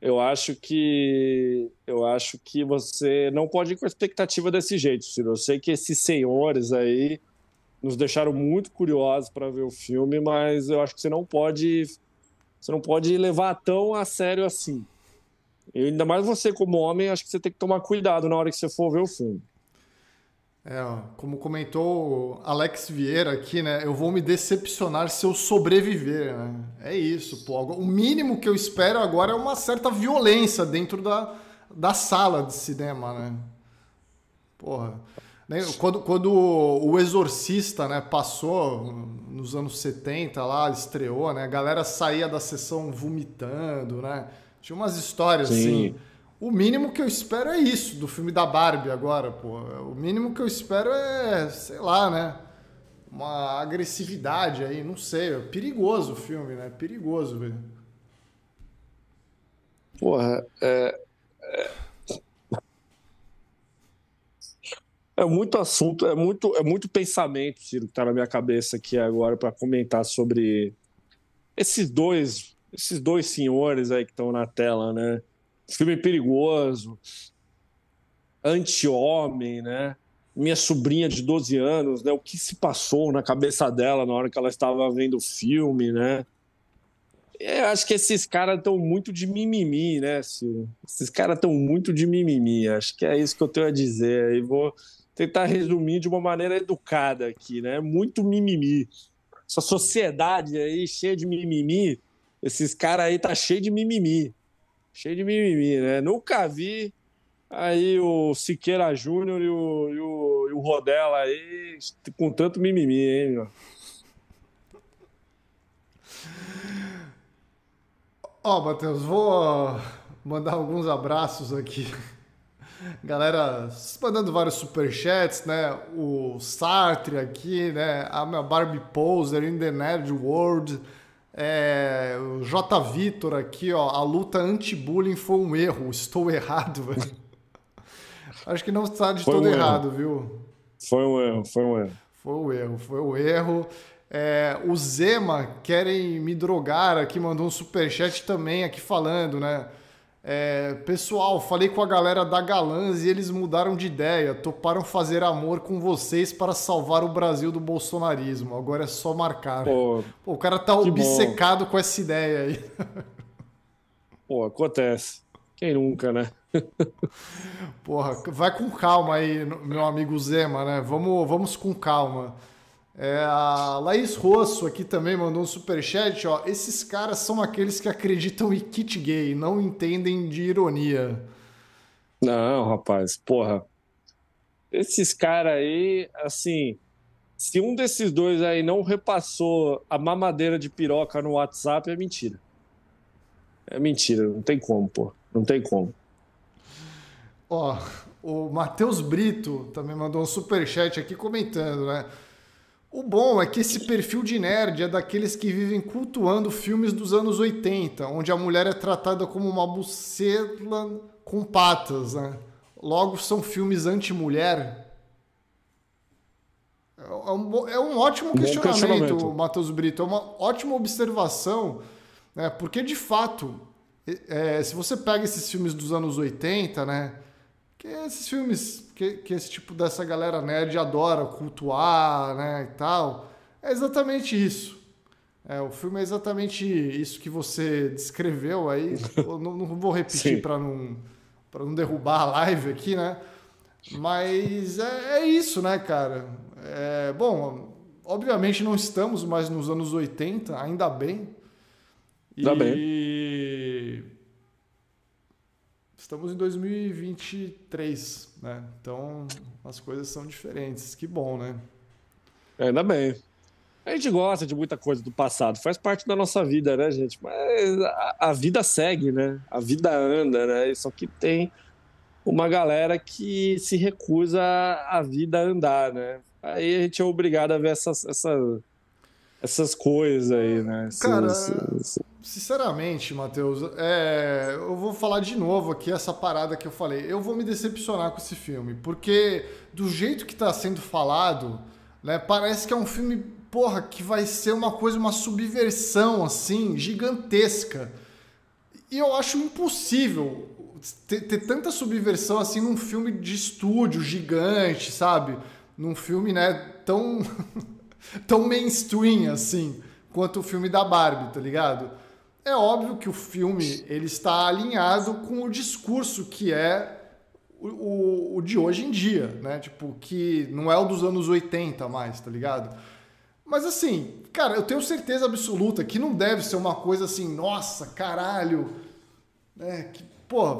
Eu acho que eu acho que você não pode ir com a expectativa desse jeito, Ciro. Eu sei que esses senhores aí nos deixaram muito curiosos para ver o filme, mas eu acho que você não pode você não pode levar tão a sério assim. E ainda mais você como homem, acho que você tem que tomar cuidado na hora que você for ver o filme. É, como comentou Alex Vieira aqui, né? Eu vou me decepcionar se eu sobreviver, né? É isso, pô. O mínimo que eu espero agora é uma certa violência dentro da, da sala de cinema, né? Porra. Né, quando, quando o Exorcista né, passou nos anos 70 lá, estreou, né? A galera saía da sessão vomitando, né? Tinha umas histórias Sim. assim. O mínimo que eu espero é isso, do filme da Barbie agora, pô. O mínimo que eu espero é, sei lá, né? Uma agressividade aí, não sei. É perigoso o filme, né? Perigoso, velho. Porra, é, é... é. muito assunto, é muito, é muito pensamento, Ciro, que tá na minha cabeça aqui agora para comentar sobre esses dois, esses dois senhores aí que estão na tela, né? Filme perigoso, anti-homem, né? Minha sobrinha de 12 anos, né? O que se passou na cabeça dela na hora que ela estava vendo o filme, né? Eu acho que esses caras estão muito de mimimi, né, Ciro? Esses caras estão muito de mimimi. Acho que é isso que eu tenho a dizer. E vou tentar resumir de uma maneira educada aqui, né? Muito mimimi. Essa sociedade aí cheia de mimimi, esses caras aí tá cheio de mimimi cheio de mimimi, né? Nunca vi Aí o Siqueira Júnior e o, e, o, e o Rodela aí com tanto mimimi, hein, meu? Ó, oh, Matheus, vou mandar alguns abraços aqui. Galera mandando vários superchats, né? O Sartre aqui, né? A minha Barbie Poser in the Nerd World. É, o J. Vitor aqui, ó. A luta anti-bullying foi um erro. Estou errado, velho. Acho que não está de foi todo um errado, erro. viu? Foi um erro, foi um erro. Foi um erro, foi um erro. É, o Zema querem me drogar aqui, mandou um superchat também aqui falando, né? É, pessoal, falei com a galera da Galãs e eles mudaram de ideia. Toparam fazer amor com vocês para salvar o Brasil do bolsonarismo. Agora é só marcar. Pô, Pô o cara tá obcecado bom. com essa ideia aí. Pô, acontece. Quem nunca, né? Porra, vai com calma aí, meu amigo Zema, né? Vamos, vamos com calma. É, a Laís Rosso aqui também mandou um superchat, ó. Esses caras são aqueles que acreditam em kit gay, não entendem de ironia. Não, rapaz, porra. Esses caras aí, assim, se um desses dois aí não repassou a mamadeira de piroca no WhatsApp, é mentira. É mentira, não tem como, pô. Não tem como. Ó, o Matheus Brito também mandou um superchat aqui comentando, né? O bom é que esse perfil de nerd é daqueles que vivem cultuando filmes dos anos 80, onde a mulher é tratada como uma bucela com patas, né? Logo, são filmes anti-mulher. É um, é um ótimo questionamento, questionamento. Matheus Brito. É uma ótima observação, né? porque de fato, é, se você pega esses filmes dos anos 80, né? Que esses filmes que, que esse tipo dessa galera nerd adora cultuar, né, e tal. É exatamente isso. É, o filme é exatamente isso que você descreveu aí. não, não, vou repetir para não, para não derrubar a live aqui, né? Mas é, é isso, né, cara? É, bom, obviamente não estamos mais nos anos 80, ainda bem. Ainda e... bem. Estamos em 2023, né? Então as coisas são diferentes. Que bom, né? Ainda bem. A gente gosta de muita coisa do passado, faz parte da nossa vida, né, gente? Mas a, a vida segue, né? A vida anda, né? Só que tem uma galera que se recusa a vida andar, né? Aí a gente é obrigado a ver essas, essa, essas coisas aí, né? Cara, sinceramente, Matheus, é, eu vou falar de novo aqui essa parada que eu falei. Eu vou me decepcionar com esse filme, porque do jeito que está sendo falado, né, parece que é um filme, porra, que vai ser uma coisa, uma subversão, assim, gigantesca. E eu acho impossível ter, ter tanta subversão assim num filme de estúdio gigante, sabe? Num filme, né, tão. tão mainstream assim quanto o filme da Barbie, tá ligado? É óbvio que o filme ele está alinhado com o discurso que é o, o, o, de hoje em dia, né? Tipo, que não é o dos anos 80 mais, tá ligado? Mas assim, cara, eu tenho certeza absoluta que não deve ser uma coisa assim, nossa, caralho, né? Que,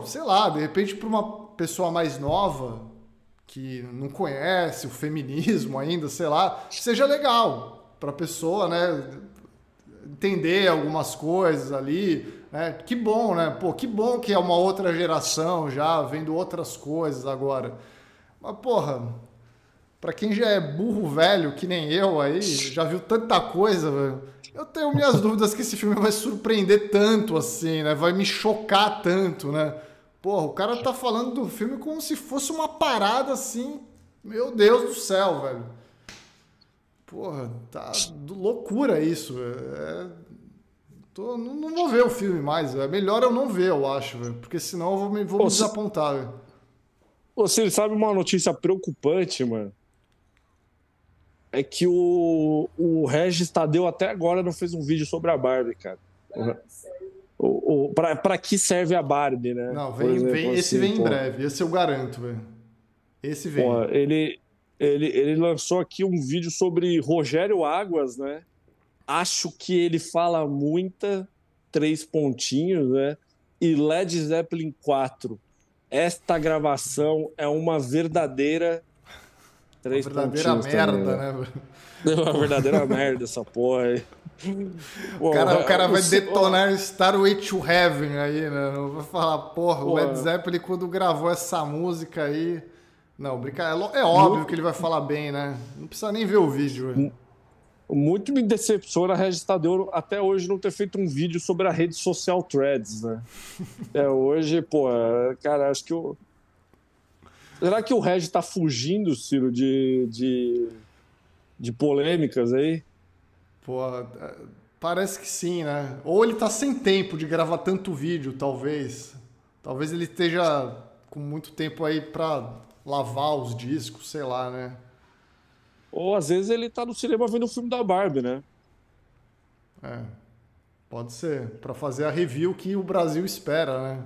sei lá, de repente para uma pessoa mais nova, que não conhece o feminismo ainda, sei lá, seja legal para a pessoa, né, entender algumas coisas ali, né? Que bom, né? Pô, que bom que é uma outra geração já vendo outras coisas agora. Mas porra, para quem já é burro velho que nem eu aí, já viu tanta coisa, velho. Eu tenho minhas dúvidas que esse filme vai surpreender tanto assim, né? Vai me chocar tanto, né? Porra, o cara tá falando do filme como se fosse uma parada assim. Meu Deus do céu, velho. Porra, tá loucura isso. É... Tô, não, não, vou ver o filme mais. É melhor eu não ver, eu acho, velho. Porque senão eu vou me, vou me desapontar, velho. Você sabe uma notícia preocupante, mano? É que o, o Regis Tadeu até agora não fez um vídeo sobre a Barbie, cara. Uhum o, o, para que serve a Barbie, né? Não, vem, exemplo, vem, esse assim, vem pô. em breve, esse eu garanto, velho. Esse vem. Pô, ele, ele, ele lançou aqui um vídeo sobre Rogério Águas, né? Acho que ele fala muita, três pontinhos, né? E Led Zeppelin 4. esta gravação é uma verdadeira. Três uma verdadeira merda, né? É uma verdadeira merda essa porra aí. o cara, o cara vai detonar Starway to Heaven aí, né? Vai falar, porra, o Led Zeppelin quando gravou essa música aí. Não, brincadeira. É, é óbvio que ele vai falar bem, né? Não precisa nem ver o vídeo. Muito me decepciona a Regis Tadeu até hoje não ter feito um vídeo sobre a rede social Threads, né? é, hoje, pô, cara, acho que o. Será que o Regis tá fugindo, Ciro, de, de, de polêmicas aí? Pô, é, parece que sim, né? Ou ele tá sem tempo de gravar tanto vídeo, talvez. Talvez ele esteja com muito tempo aí pra lavar os discos, sei lá, né? Ou às vezes ele tá no cinema vendo o filme da Barbie, né? É. Pode ser. Para fazer a review que o Brasil espera, né?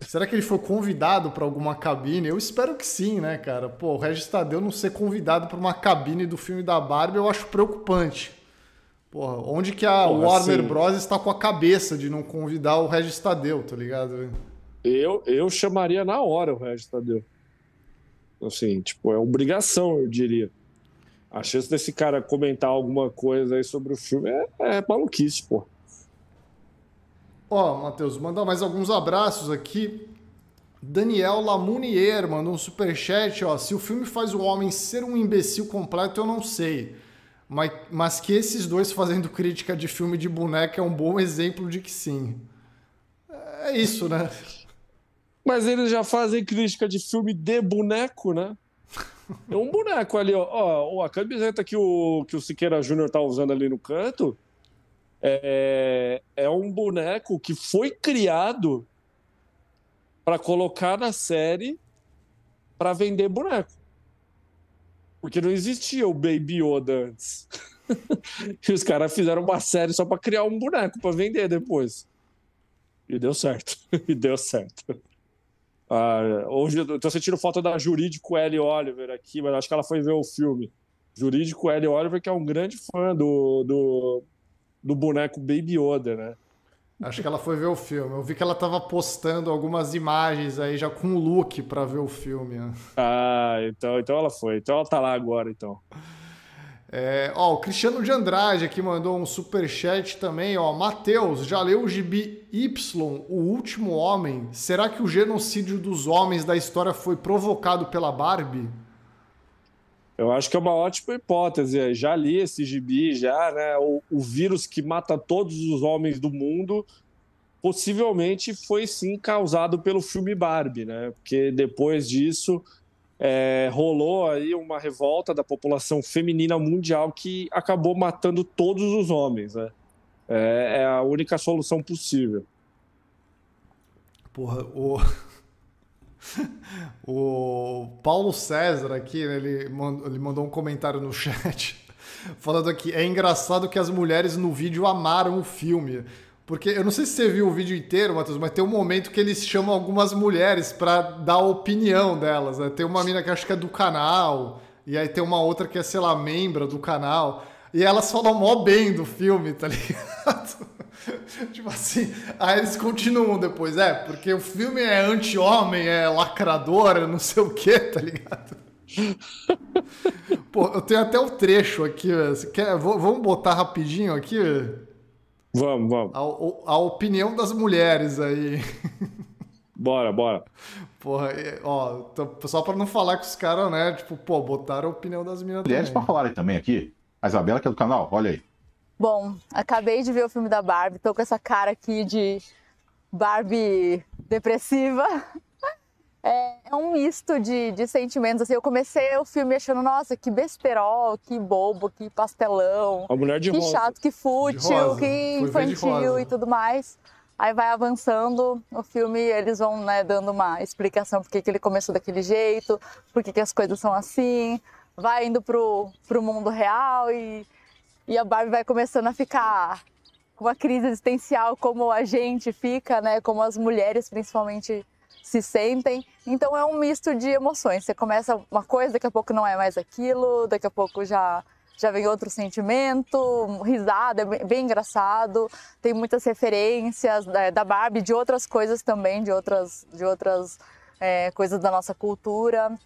Será que ele foi convidado para alguma cabine? Eu espero que sim, né, cara? Pô, o Regis Tadeu não ser convidado para uma cabine do filme da Barbie eu acho preocupante. Porra, onde que a Pô, Warner assim, Bros. está com a cabeça de não convidar o Regis Tadeu, tá ligado? Eu, eu chamaria na hora o Regis Tadeu. Assim, tipo, é obrigação, eu diria. A chance desse cara comentar alguma coisa aí sobre o filme é, é maluquice, pô. Ó, Matheus, mandar mais alguns abraços aqui. Daniel Lamunier mandou um superchat, ó. Se o filme faz o homem ser um imbecil completo, eu não sei. Mas, mas que esses dois fazendo crítica de filme de boneca é um bom exemplo de que sim. É isso, né? Mas eles já fazem crítica de filme de boneco, né? É um boneco ali, ó. ó a camiseta que o, que o Siqueira Júnior tá usando ali no canto é, é um boneco que foi criado para colocar na série para vender boneco. Porque não existia o Baby Yoda antes. e os caras fizeram uma série só para criar um boneco para vender depois. E deu certo. e deu certo. Ah, hoje eu tô sentindo falta da Jurídico Ellie Oliver aqui, mas acho que ela foi ver o filme. Jurídico Ellie Oliver, que é um grande fã do, do, do boneco Baby Yoda, né? Acho que ela foi ver o filme. Eu vi que ela tava postando algumas imagens aí já com o look para ver o filme. Né? Ah, então, então ela foi. Então ela tá lá agora, então. É, ó, o Cristiano de Andrade aqui mandou um super chat também, ó. Matheus, já leu o gibi Y, O Último Homem? Será que o genocídio dos homens da história foi provocado pela Barbie? Eu acho que é uma ótima hipótese. Já li esse gibi, já, né? O, o vírus que mata todos os homens do mundo possivelmente foi sim causado pelo filme Barbie, né? Porque depois disso é, rolou aí uma revolta da população feminina mundial que acabou matando todos os homens, né? É, é a única solução possível. Porra, o... o Paulo César aqui, né, ele, mandou, ele mandou um comentário no chat falando aqui, é engraçado que as mulheres no vídeo amaram o filme. Porque eu não sei se você viu o vídeo inteiro, Matheus, mas tem um momento que eles chamam algumas mulheres para dar a opinião delas. Né? Tem uma mina que acho que é do canal, e aí tem uma outra que é, sei lá, membro do canal. E elas falam mó bem do filme, tá ligado? tipo assim, aí eles continuam depois, é, porque o filme é anti-homem, é lacrador, é não sei o que, tá ligado? Pô, eu tenho até o um trecho aqui, você quer, vamos botar rapidinho aqui? Vamos, vamos. A, a opinião das mulheres aí. Bora, bora. Porra, ó, só pra não falar que os caras, né, tipo, pô, botaram a opinião das meninas Mulheres pra falarem também aqui. A Isabela, que é do canal, olha aí. Bom, acabei de ver o filme da Barbie, tô com essa cara aqui de Barbie depressiva. É, é, um misto de, de sentimentos. Assim, eu comecei o filme achando, nossa, que besterol, que bobo, que pastelão. A mulher de que rosa. chato, que fútil, que infantil e tudo mais. Aí vai avançando o filme, eles vão né, dando uma explicação por que, que ele começou daquele jeito, por que, que as coisas são assim. Vai indo pro, pro mundo real e, e a Barbie vai começando a ficar com uma crise existencial, como a gente fica, né? Como as mulheres, principalmente se sentem. Então é um misto de emoções. Você começa uma coisa, daqui a pouco não é mais aquilo, daqui a pouco já já vem outro sentimento, risada, é bem engraçado, tem muitas referências da, da Barbie, de outras coisas também, de outras, de outras é, coisas da nossa cultura,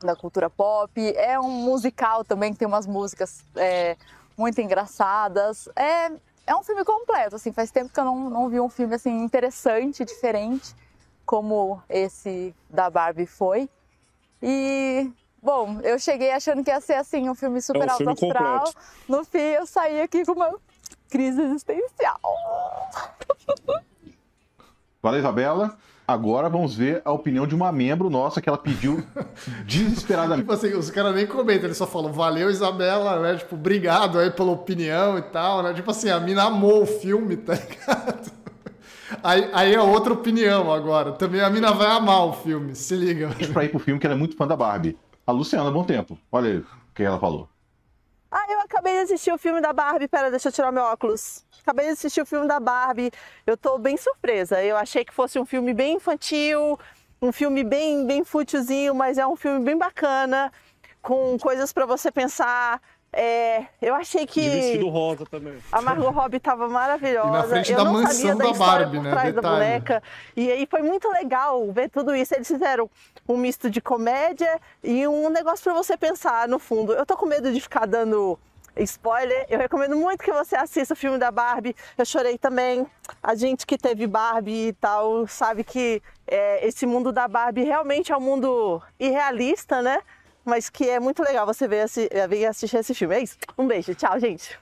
da cultura pop. É um musical também que tem umas músicas é, muito engraçadas. É, é um filme completo, assim, faz tempo que eu não, não vi um filme assim interessante, diferente, como esse da Barbie foi. E Bom, eu cheguei achando que ia ser assim um filme super é um alto astral. Completo. No fim, eu saí aqui com uma crise existencial. Valeu, Isabela. Agora vamos ver a opinião de uma membro nossa que ela pediu desesperadamente. tipo assim, os caras nem comentam, eles só falam, valeu, Isabela, né? Tipo, obrigado aí pela opinião e tal, né? Tipo assim, a mina amou o filme, tá ligado? Aí, aí é outra opinião agora. Também a mina vai amar o filme, se liga. Pra ir pro filme que ela é muito fã da Barbie. A Luciana, bom tempo. Olha aí o que ela falou. Ah, eu acabei de assistir o filme da Barbie. Pera, deixa eu tirar meu óculos. Acabei de assistir o filme da Barbie. Eu tô bem surpresa. Eu achei que fosse um filme bem infantil, um filme bem, bem fútilzinho, mas é um filme bem bacana, com coisas para você pensar. É, eu achei que. De vestido rosa também. A Margot Robbie tava maravilhosa. E na frente eu da não mansão sabia da, da Barbie, por né? trás Detalhe. da boneca. E aí foi muito legal ver tudo isso. Eles fizeram um misto de comédia e um negócio para você pensar no fundo. Eu tô com medo de ficar dando spoiler. Eu recomendo muito que você assista o filme da Barbie. Eu chorei também. A gente que teve Barbie e tal sabe que é, esse mundo da Barbie realmente é um mundo irrealista, né? mas que é muito legal você ver, ver assistir esse filme. É isso. Um beijo. Tchau, gente.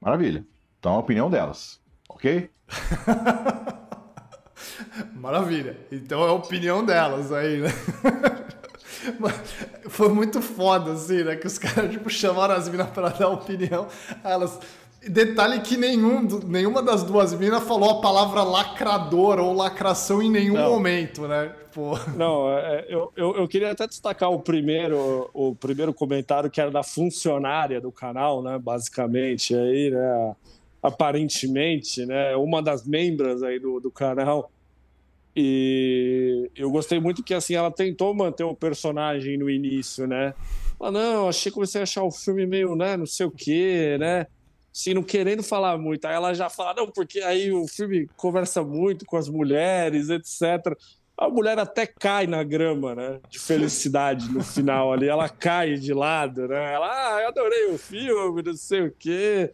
Maravilha. Então, a opinião delas, ok? Maravilha. Então é a opinião delas aí, né? Foi muito foda, assim, né? Que os caras, tipo, chamaram as minas pra dar opinião. Elas. Detalhe que nenhum, nenhuma das duas minas falou a palavra lacrador ou lacração em nenhum Não. momento, né? Pô. Não, é, eu, eu, eu, queria até destacar o primeiro, o primeiro comentário que era da funcionária do canal, né? Basicamente, aí, né? Aparentemente, né? Uma das membros aí do, do canal. E eu gostei muito que assim ela tentou manter o personagem no início, né? Ela, não, achei que comecei a achar o filme meio, né? Não sei o quê, né? assim, não querendo falar muito. Aí ela já fala, não, porque aí o filme conversa muito com as mulheres, etc. A mulher até cai na grama, né? De felicidade no final ali. Ela cai de lado, né? Ela, ah, eu adorei o filme, não sei o quê.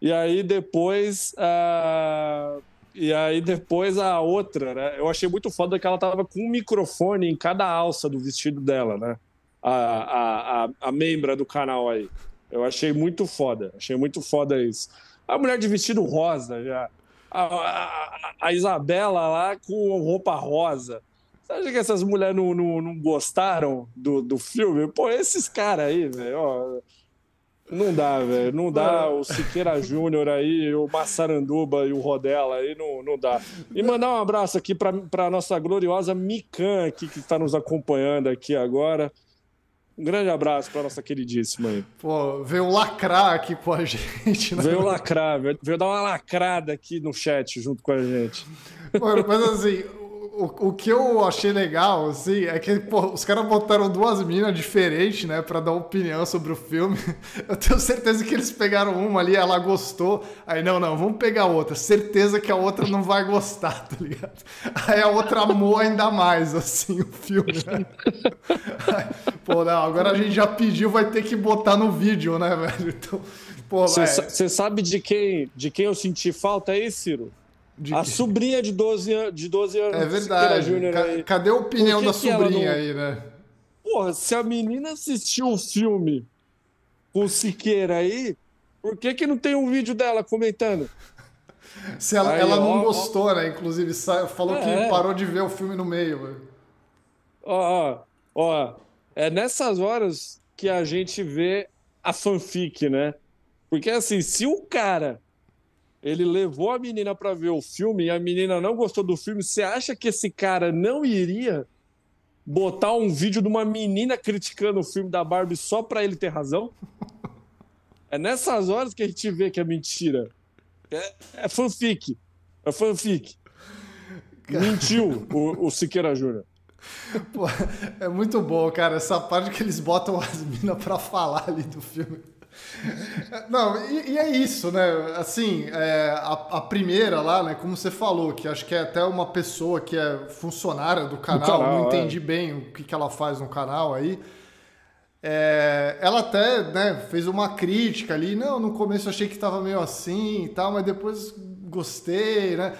E aí depois. Uh... E aí depois a outra, né? Eu achei muito foda que ela tava com um microfone em cada alça do vestido dela, né? A, a, a, a membra do canal aí. Eu achei muito foda. Achei muito foda isso. A mulher de vestido rosa já. A, a, a Isabela lá com roupa rosa. Você acha que essas mulheres não, não, não gostaram do, do filme? Pô, esses caras aí, velho, não dá, velho. Não dá. O Siqueira Júnior aí, o Massaranduba e o Rodela aí, não, não dá. E mandar um abraço aqui para a nossa gloriosa Mikan aqui, que está nos acompanhando aqui agora. Um grande abraço para nossa queridíssima aí. Pô, veio lacrar aqui com a gente. Né? Veio lacrar, veio, veio dar uma lacrada aqui no chat junto com a gente. Mano, mas assim, o, o que eu achei legal, assim, é que pô, os caras botaram duas minas diferentes, né, pra dar opinião sobre o filme. Eu tenho certeza que eles pegaram uma ali, ela gostou. Aí, não, não, vamos pegar outra. Certeza que a outra não vai gostar, tá ligado? Aí a outra amou ainda mais, assim, o filme, né? Aí, pô, não, agora a gente já pediu, vai ter que botar no vídeo, né, velho? Então, pô, Você sabe de quem, de quem eu senti falta aí, Ciro? De a que... sobrinha de 12, an de 12 anos. É verdade. Ca cadê a opinião da sobrinha não... aí, né? Porra, se a menina assistiu o um filme com o Siqueira aí, por que, que não tem um vídeo dela comentando? Se ela, aí, ela não ó, gostou, ó, né? Inclusive, falou é, que parou de ver o filme no meio, velho. Ó, ó, ó. É nessas horas que a gente vê a fanfic, né? Porque assim, se o cara ele levou a menina para ver o filme e a menina não gostou do filme. Você acha que esse cara não iria botar um vídeo de uma menina criticando o filme da Barbie só para ele ter razão? É nessas horas que a gente vê que é mentira. É, é fanfic. É fanfic. Mentiu o, o Siqueira Júnior. é muito bom, cara, essa parte que eles botam as minas pra falar ali do filme. Não, e, e, é isso, né? Assim, é, a, a, primeira lá, né? Como você falou, que acho que é até uma pessoa que é funcionária do canal, canal não entendi é. bem o que, que ela faz no canal aí. É, ela até né, fez uma crítica ali, não, no começo achei que estava meio assim e tal, mas depois gostei, né?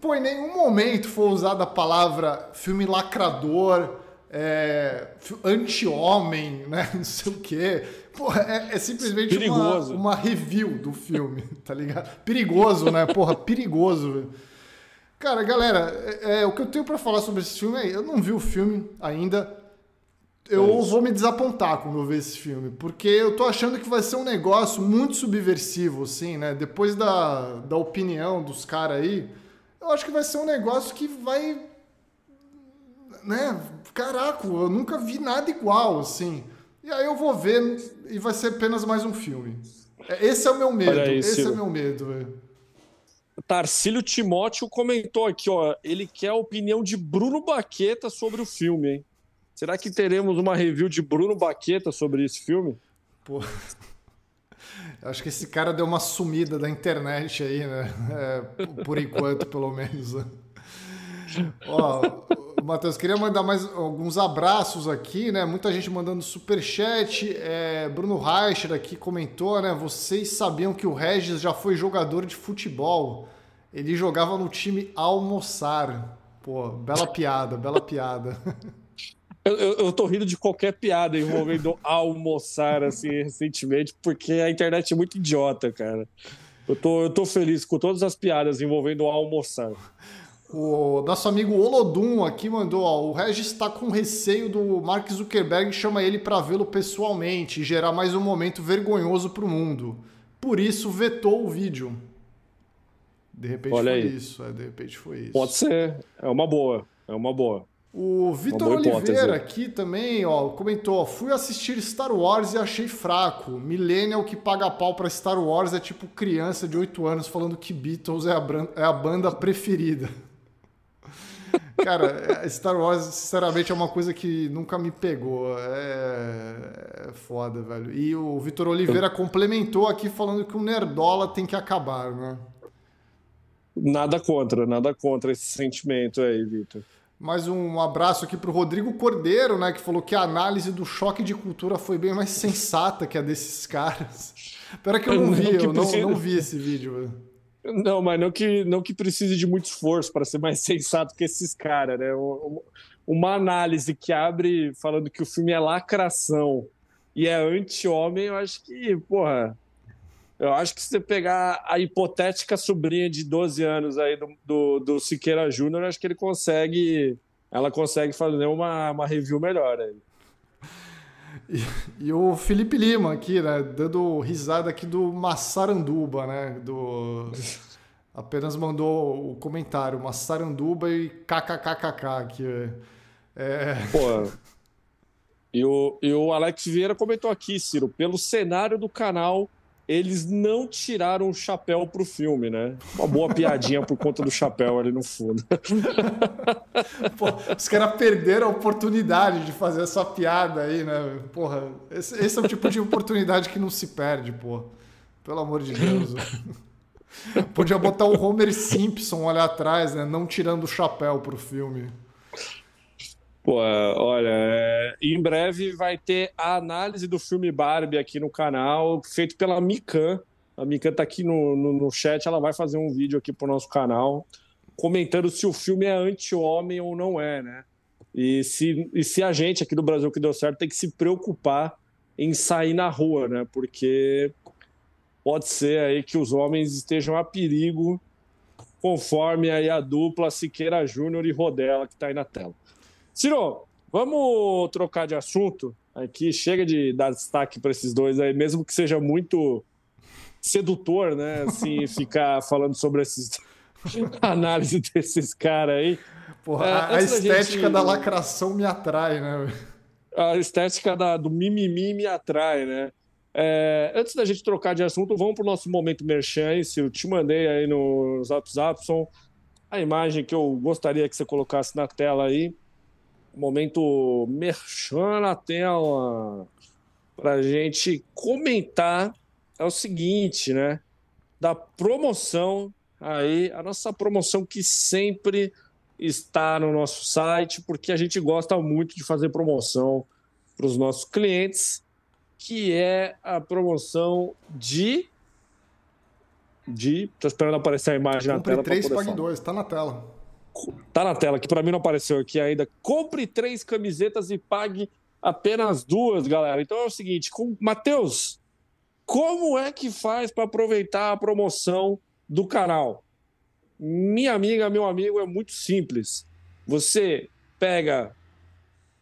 Pô, em nenhum momento foi usada a palavra filme lacrador, é, anti-homem, né? Não sei o quê. Porra, é, é simplesmente uma, uma, review do filme, tá ligado? Perigoso, né? Porra, perigoso. Cara, galera, é, é o que eu tenho para falar sobre esse filme é, eu não vi o filme ainda. Eu é vou me desapontar quando eu ver esse filme, porque eu tô achando que vai ser um negócio muito subversivo, assim, né? Depois da, da opinião dos caras aí, eu acho que vai ser um negócio que vai. Né? Caraca, eu nunca vi nada igual, assim. E aí eu vou ver e vai ser apenas mais um filme. É, esse é o meu medo. Aí, esse é o meu medo, velho. Tarcílio Timóteo comentou aqui, ó. Ele quer a opinião de Bruno Baqueta sobre o filme, hein? Será que teremos uma review de Bruno Baqueta sobre esse filme? Pô. Acho que esse cara deu uma sumida da internet aí, né? É, por enquanto, pelo menos. Ó, Matheus, queria mandar mais alguns abraços aqui, né? Muita gente mandando superchat. É, Bruno Reicher aqui comentou, né? Vocês sabiam que o Regis já foi jogador de futebol. Ele jogava no time Almoçar. Pô, bela piada, bela piada. Eu, eu, eu, tô rindo de qualquer piada envolvendo almoçar, assim, recentemente, porque a internet é muito idiota, cara. Eu tô, eu tô feliz com todas as piadas envolvendo almoçar. O nosso amigo Olodum aqui mandou, ó, o Regis está com receio do Mark Zuckerberg chama ele para vê-lo pessoalmente e gerar mais um momento vergonhoso para o mundo. Por isso vetou o vídeo. De repente Olha foi aí. isso, é, de repente foi isso. Pode ser, é uma boa, é uma boa. O Vitor Oliveira aqui também, ó, comentou: ó, fui assistir Star Wars e achei fraco. Millennial que paga pau pra Star Wars é tipo criança de 8 anos falando que Beatles é a, é a banda preferida. Cara, é, Star Wars, sinceramente, é uma coisa que nunca me pegou. É, é foda, velho. E o Vitor Oliveira complementou aqui falando que o Nerdola tem que acabar, né? Nada contra, nada contra esse sentimento aí, Vitor. Mais um abraço aqui para o Rodrigo Cordeiro, né, que falou que a análise do choque de cultura foi bem mais sensata que a desses caras. Espera que eu não vi, eu não, não vi esse vídeo. Não, mas não que, não que precise de muito esforço para ser mais sensato que esses caras, né? Uma análise que abre falando que o filme é lacração e é anti-homem, eu acho que, porra. Eu acho que se você pegar a hipotética sobrinha de 12 anos aí do, do, do Siqueira Júnior, acho que ele consegue. Ela consegue fazer uma, uma review melhor aí. E, e, o Felipe Lima aqui, né? Dando risada aqui do Massaranduba, né? Do... Apenas mandou o comentário, Massaranduba e kkkk aqui. É... Pô, e o, e o Alex Vieira comentou aqui, Ciro, pelo cenário do canal, eles não tiraram o chapéu pro filme, né? Uma boa piadinha por conta do chapéu ali no fundo. Pô, os caras perderam a oportunidade de fazer essa piada aí, né? Porra, esse, esse é o tipo de oportunidade que não se perde, pô. Pelo amor de Deus. Podia botar o Homer Simpson ali atrás, né? Não tirando o chapéu pro filme. Pô, olha, é... em breve vai ter a análise do filme Barbie aqui no canal, feito pela Mikan. A Mikan tá aqui no, no, no, chat, ela vai fazer um vídeo aqui pro nosso canal, comentando se o filme é anti-homem ou não é, né? E se, e se a gente aqui do Brasil que deu certo tem que se preocupar em sair na rua, né? Porque pode ser aí que os homens estejam a perigo, conforme aí a dupla Siqueira Júnior e Rodela que está aí na tela. Ciro, vamos trocar de assunto aqui. Chega de dar destaque para esses dois aí, mesmo que seja muito sedutor, né? Assim, ficar falando sobre esses análise desses caras aí. Porra, é, a, a estética gente... da lacração me atrai, né? A estética da, do mimimi me atrai, né? É, antes da gente trocar de assunto, vamos para o nosso momento merchan. Se eu te mandei aí no Zap Zapson a imagem que eu gostaria que você colocasse na tela aí momento merchan na tela para gente comentar é o seguinte, né? Da promoção aí, a nossa promoção que sempre está no nosso site, porque a gente gosta muito de fazer promoção para os nossos clientes, que é a promoção de. De. Estou esperando aparecer a imagem Compre na tela. Compre 3, pague 2, está na tela. Tá na tela, que para mim não apareceu aqui ainda. Compre três camisetas e pague apenas duas, galera. Então é o seguinte, com Matheus, como é que faz para aproveitar a promoção do canal? Minha amiga, meu amigo, é muito simples. Você pega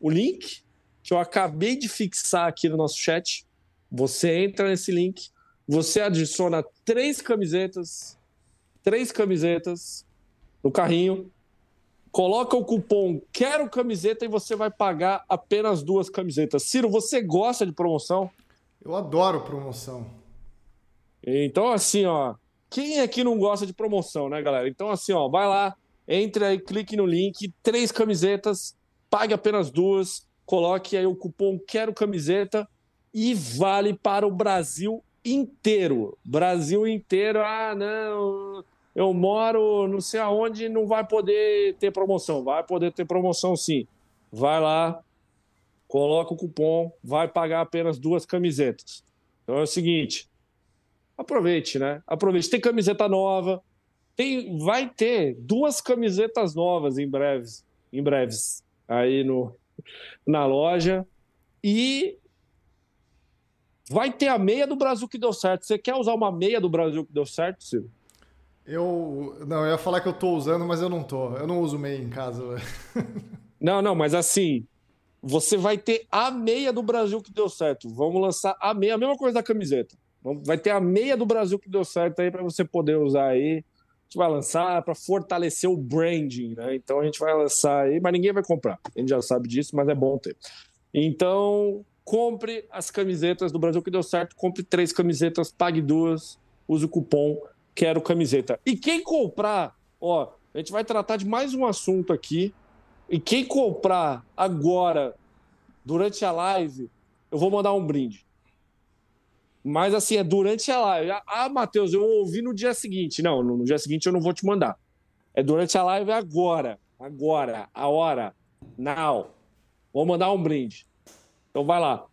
o link que eu acabei de fixar aqui no nosso chat, você entra nesse link, você adiciona três camisetas, três camisetas no carrinho, coloca o cupom Quero Camiseta e você vai pagar apenas duas camisetas. Ciro, você gosta de promoção? Eu adoro promoção. Então, assim, ó, quem aqui não gosta de promoção, né, galera? Então, assim, ó, vai lá, entre aí, clique no link, três camisetas, pague apenas duas, coloque aí o cupom Quero Camiseta e vale para o Brasil inteiro. Brasil inteiro, ah, não, eu moro não sei aonde, não vai poder ter promoção. Vai poder ter promoção sim. Vai lá, coloca o cupom, vai pagar apenas duas camisetas. Então é o seguinte, aproveite, né? Aproveite. Tem camiseta nova, tem, vai ter duas camisetas novas em breves, em breves aí no, na loja e vai ter a meia do Brasil que deu certo. Você quer usar uma meia do Brasil que deu certo, Silvio? Eu. Não, eu ia falar que eu tô usando, mas eu não tô. Eu não uso meia em casa, Não, não, mas assim. Você vai ter a meia do Brasil que deu certo. Vamos lançar a meia, a mesma coisa da camiseta. Vai ter a meia do Brasil que deu certo aí para você poder usar aí. A gente vai lançar para fortalecer o branding, né? Então a gente vai lançar aí, mas ninguém vai comprar. A gente já sabe disso, mas é bom ter. Então, compre as camisetas do Brasil que deu certo, compre três camisetas, pague duas, use o cupom Quero Camiseta. E quem comprar, ó, a gente vai tratar de mais um assunto aqui. E quem comprar agora, durante a live, eu vou mandar um brinde. Mas assim, é durante a live. Ah, Matheus, eu ouvi no dia seguinte. Não, no dia seguinte eu não vou te mandar. É durante a live agora. Agora, a hora. Now. Vou mandar um brinde. Então vai lá.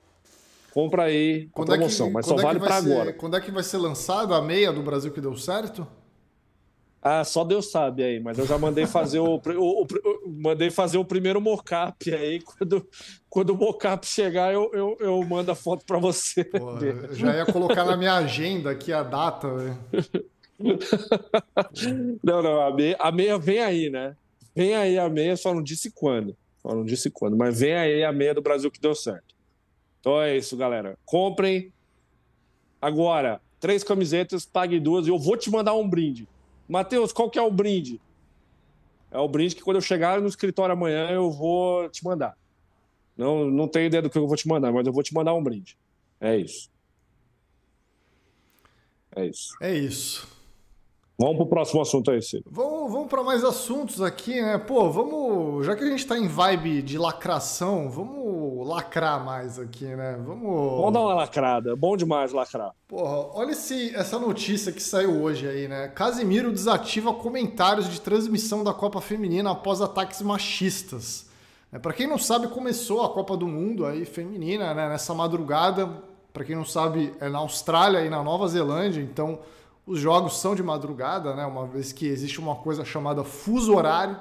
Compra aí quando a promoção, é que, mas só é vale para agora. Quando é que vai ser lançada a meia do Brasil que deu certo? Ah, só Deus sabe aí, mas eu já mandei fazer o, o, o, mandei fazer o primeiro mocap aí. Quando, quando o mocap chegar, eu, eu, eu mando a foto para você. Porra, já ia colocar na minha agenda aqui a data. não, não, a meia, a meia vem aí, né? Vem aí a meia, só não disse quando. Só não disse quando, mas vem aí a meia do Brasil que deu certo. Então é isso, galera. Comprem agora três camisetas, pague duas e eu vou te mandar um brinde. Matheus, qual que é o brinde? É o brinde que quando eu chegar no escritório amanhã eu vou te mandar. Não, não tenho ideia do que eu vou te mandar, mas eu vou te mandar um brinde. É isso. É isso. É isso. Vamos para o próximo assunto aí, Ciro. Vamos, vamos para mais assuntos aqui, né? Pô, vamos. Já que a gente está em vibe de lacração, vamos lacrar mais aqui, né? Vamos. Vamos dar uma lacrada. Bom demais lacrar. Porra, olha esse, essa notícia que saiu hoje aí, né? Casimiro desativa comentários de transmissão da Copa Feminina após ataques machistas. É, para quem não sabe, começou a Copa do Mundo aí feminina, né? Nessa madrugada. Para quem não sabe, é na Austrália e na Nova Zelândia, então os jogos são de madrugada, né? Uma vez que existe uma coisa chamada fuso horário.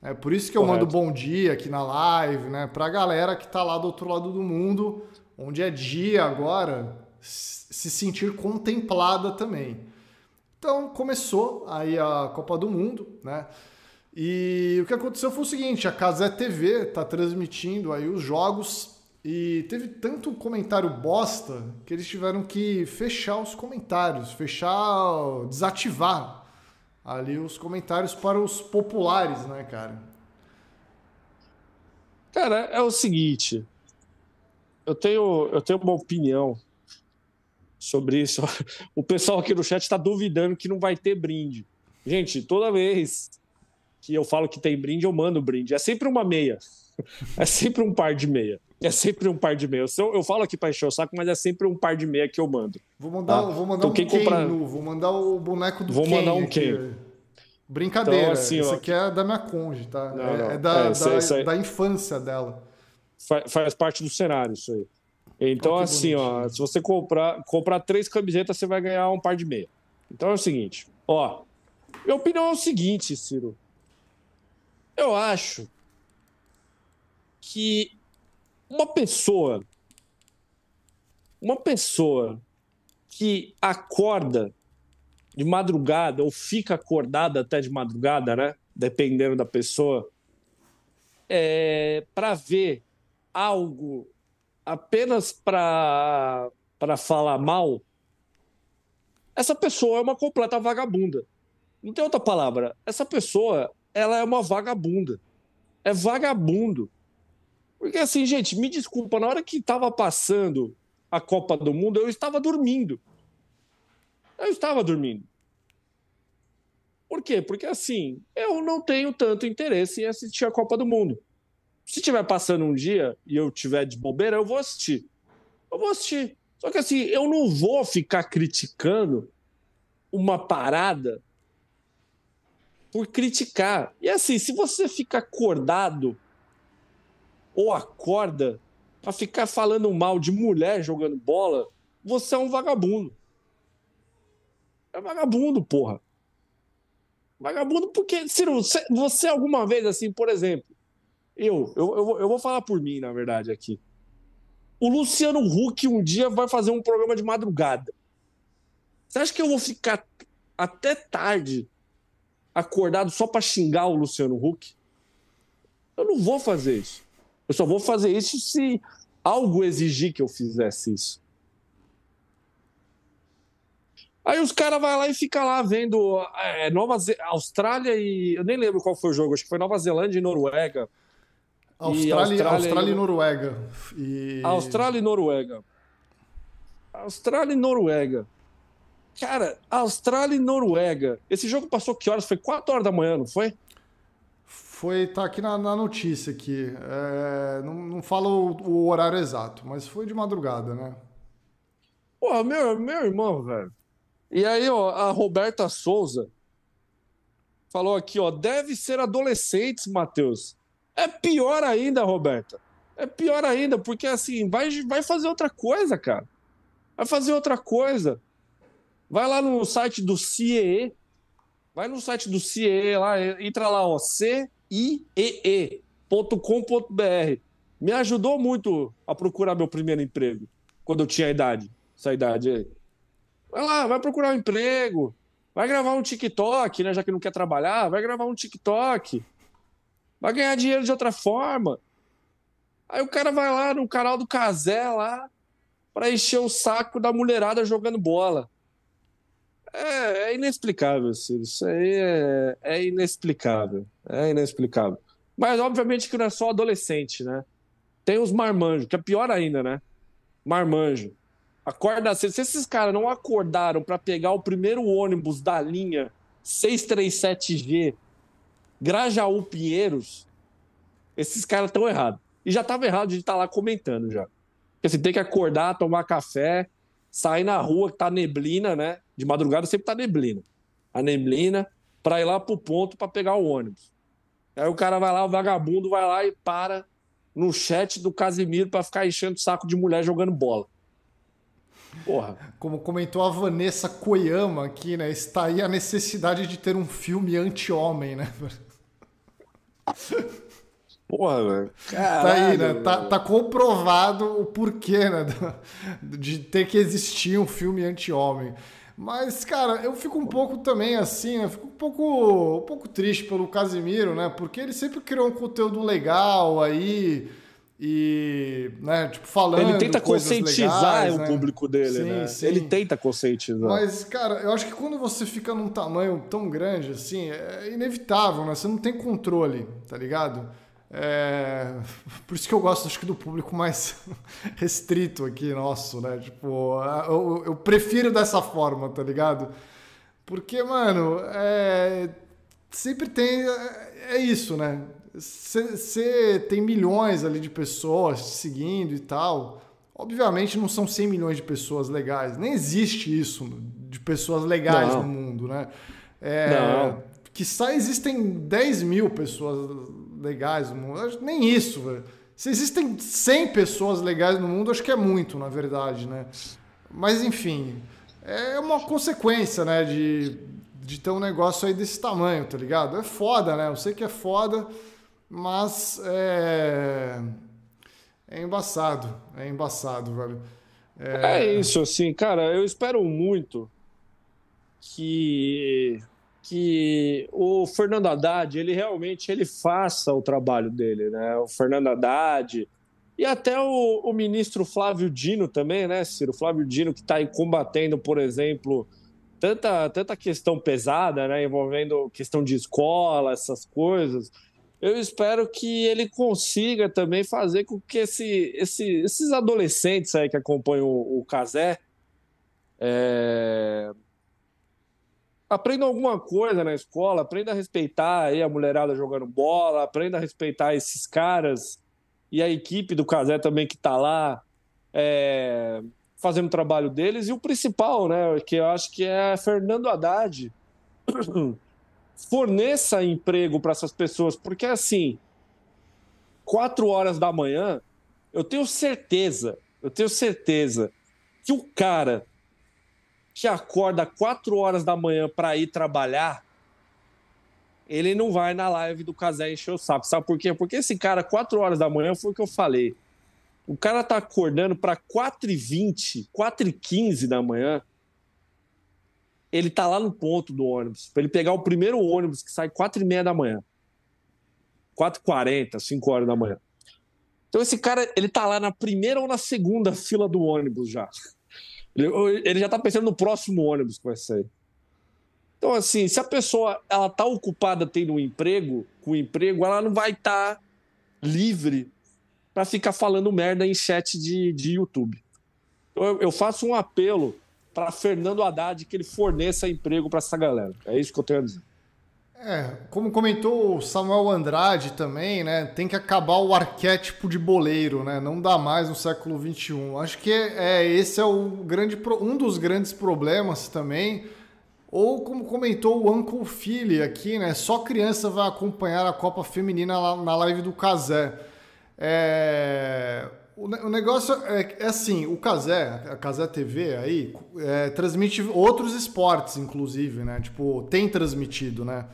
É por isso que eu Correto. mando bom dia aqui na live, né? Pra galera que tá lá do outro lado do mundo, onde é dia agora, se sentir contemplada também. Então começou aí a Copa do Mundo, né? E o que aconteceu foi o seguinte: a Casé TV está transmitindo aí os jogos e teve tanto comentário bosta que eles tiveram que fechar os comentários, fechar, desativar ali os comentários para os populares, né, cara? Cara, é o seguinte, eu tenho, eu tenho uma opinião sobre isso. O pessoal aqui no chat está duvidando que não vai ter brinde. Gente, toda vez que eu falo que tem brinde, eu mando brinde. É sempre uma meia. É sempre um par de meia. É sempre um par de meia. Eu, eu falo aqui para encher o saco, mas é sempre um par de meia que eu mando. Vou mandar, tá? vou mandar então, um Ken comprar... vou mandar o boneco do Vou Ken mandar um Ken. Brincadeira, então, assim, isso ó... aqui é da minha conge, tá? Não, é, não. é, da, é, da, isso aí... da infância dela. Faz, faz, parte do cenário isso aí. Então, assim, ó, se você comprar, comprar três camisetas, você vai ganhar um par de meia. Então é o seguinte, ó. Minha opinião é o seguinte, Ciro. Eu acho que uma pessoa, uma pessoa que acorda de madrugada ou fica acordada até de madrugada, né? Dependendo da pessoa, é, para ver algo apenas para para falar mal, essa pessoa é uma completa vagabunda. Não tem outra palavra. Essa pessoa, ela é uma vagabunda. É vagabundo. Porque assim, gente, me desculpa, na hora que estava passando a Copa do Mundo, eu estava dormindo. Eu estava dormindo. Por quê? Porque assim, eu não tenho tanto interesse em assistir a Copa do Mundo. Se estiver passando um dia e eu tiver de bobeira, eu vou assistir. Eu vou assistir. Só que assim, eu não vou ficar criticando uma parada por criticar. E assim, se você fica acordado ou acorda para ficar falando mal de mulher jogando bola, você é um vagabundo. É vagabundo, porra. Vagabundo porque, Ciro, você, alguma vez, assim, por exemplo, eu, eu, eu, eu vou falar por mim, na verdade, aqui. O Luciano Huck um dia vai fazer um programa de madrugada. Você acha que eu vou ficar até tarde acordado só para xingar o Luciano Huck? Eu não vou fazer isso. Eu só vou fazer isso se algo exigir que eu fizesse isso. Aí os caras vão lá e ficam lá vendo é, Nova Ze Austrália e. Eu nem lembro qual foi o jogo, acho que foi Nova Zelândia e Noruega. Austrália, e Austrália, Austrália e Noruega. E... Austrália e Noruega. Austrália e Noruega. Cara, Austrália e Noruega. Esse jogo passou que horas? Foi 4 horas da manhã, não foi? Foi, tá aqui na, na notícia aqui. É, não, não fala o, o, horário exato, mas foi de madrugada, né? Pô, meu, meu irmão, velho. E aí, ó, a Roberta Souza falou aqui, ó, deve ser adolescentes, Matheus. É pior ainda, Roberta. É pior ainda, porque assim, vai, vai fazer outra coisa, cara. Vai fazer outra coisa. Vai lá no site do CIEE. Vai no site do CIEE lá, entra lá, ó, C iee.com.br. Me ajudou muito a procurar meu primeiro emprego, quando eu tinha a idade, essa idade aí. Vai lá, vai procurar um emprego, vai gravar um TikTok, né, já que não quer trabalhar, vai gravar um TikTok. Vai ganhar dinheiro de outra forma. Aí o cara vai lá no canal do Casé lá para encher o saco da mulherada jogando bola. É, é inexplicável, Ciro. Isso aí é, é, inexplicável. É inexplicável. Mas, obviamente, que não é só adolescente, né? Tem os marmanjos, que é pior ainda, né? Marmanjo. Acorda cedo. Se esses caras não acordaram para pegar o primeiro ônibus da linha 637G Grajaú Pinheiros, esses caras estão errados. E já estava errado de estar tá lá comentando já. Porque assim, tem que acordar, tomar café, sair na rua que tá neblina, né? De madrugada sempre tá neblina. A neblina, para ir lá pro ponto para pegar o ônibus. Aí o cara vai lá, o vagabundo vai lá e para no chat do Casimiro para ficar enchendo o saco de mulher jogando bola. Porra. Como comentou a Vanessa Koyama aqui, né? Está aí a necessidade de ter um filme anti-homem, né? Porra, velho. Tá aí, né? Tá, tá, comprovado o porquê, né? De ter que existir um filme anti-homem. Mas, cara, eu fico um pouco também assim, né? Fico um pouco, um pouco triste pelo Casimiro, né? Porque ele sempre criou um conteúdo legal aí e, né, tipo, falando. Ele tenta conscientizar legais, o né? público dele, sim, né? Sim. Ele tenta conscientizar. Mas, cara, eu acho que quando você fica num tamanho tão grande assim, é inevitável, né? Você não tem controle, tá ligado? É... Por isso que eu gosto, acho que, do público mais restrito aqui, nosso, né? Tipo, eu, eu prefiro dessa forma, tá ligado? Porque, mano, é... sempre tem. É, é isso, né? Você tem milhões ali de pessoas seguindo e tal. Obviamente não são 100 milhões de pessoas legais. Nem existe isso de pessoas legais não. no mundo, né? É, não. Que só existem 10 mil pessoas legais no mundo. Nem isso, velho. Se existem 100 pessoas legais no mundo, acho que é muito, na verdade, né? Mas, enfim, é uma consequência, né, de, de ter um negócio aí desse tamanho, tá ligado? É foda, né? Eu sei que é foda, mas é. É embaçado, é embaçado, velho. É... é isso, assim, cara, eu espero muito que que o Fernando Haddad ele realmente ele faça o trabalho dele, né? O Fernando Haddad e até o, o ministro Flávio Dino também, né, Ciro? Flávio Dino que está aí combatendo, por exemplo, tanta, tanta questão pesada, né, envolvendo questão de escola, essas coisas. Eu espero que ele consiga também fazer com que esse, esse, esses adolescentes aí que acompanham o, o Casé é, aprenda alguma coisa na escola, aprenda a respeitar aí a mulherada jogando bola, aprenda a respeitar esses caras e a equipe do Casé também que está lá é, fazendo o trabalho deles. E o principal, né, que eu acho que é Fernando Haddad, forneça emprego para essas pessoas, porque assim, quatro horas da manhã, eu tenho certeza, eu tenho certeza que o cara que acorda 4 horas da manhã para ir trabalhar, ele não vai na live do Casé encher o saco. Sabe por quê? Porque esse cara, 4 horas da manhã, foi o que eu falei. O cara tá acordando para 4h20, 4h15 da manhã. Ele tá lá no ponto do ônibus, para ele pegar o primeiro ônibus que sai 4h30 da manhã. 4h40, 5 horas da manhã. Então esse cara, ele tá lá na primeira ou na segunda fila do ônibus já. Ele, ele já está pensando no próximo ônibus que vai sair. Então, assim, se a pessoa ela está ocupada tendo um emprego, com um emprego, ela não vai estar tá livre para ficar falando merda em chat de, de YouTube. Então, eu, eu faço um apelo para Fernando Haddad que ele forneça emprego para essa galera. É isso que eu tenho a dizer. É, como comentou o Samuel Andrade também, né? Tem que acabar o arquétipo de boleiro, né? Não dá mais no século XXI. Acho que é, esse é o grande, um dos grandes problemas também. Ou como comentou o Uncle Philly aqui, né? Só criança vai acompanhar a Copa Feminina na live do Casé. É... O negócio é, é, assim, o Casé, a Casé TV aí, é, transmite outros esportes, inclusive, né? Tipo, tem transmitido, né?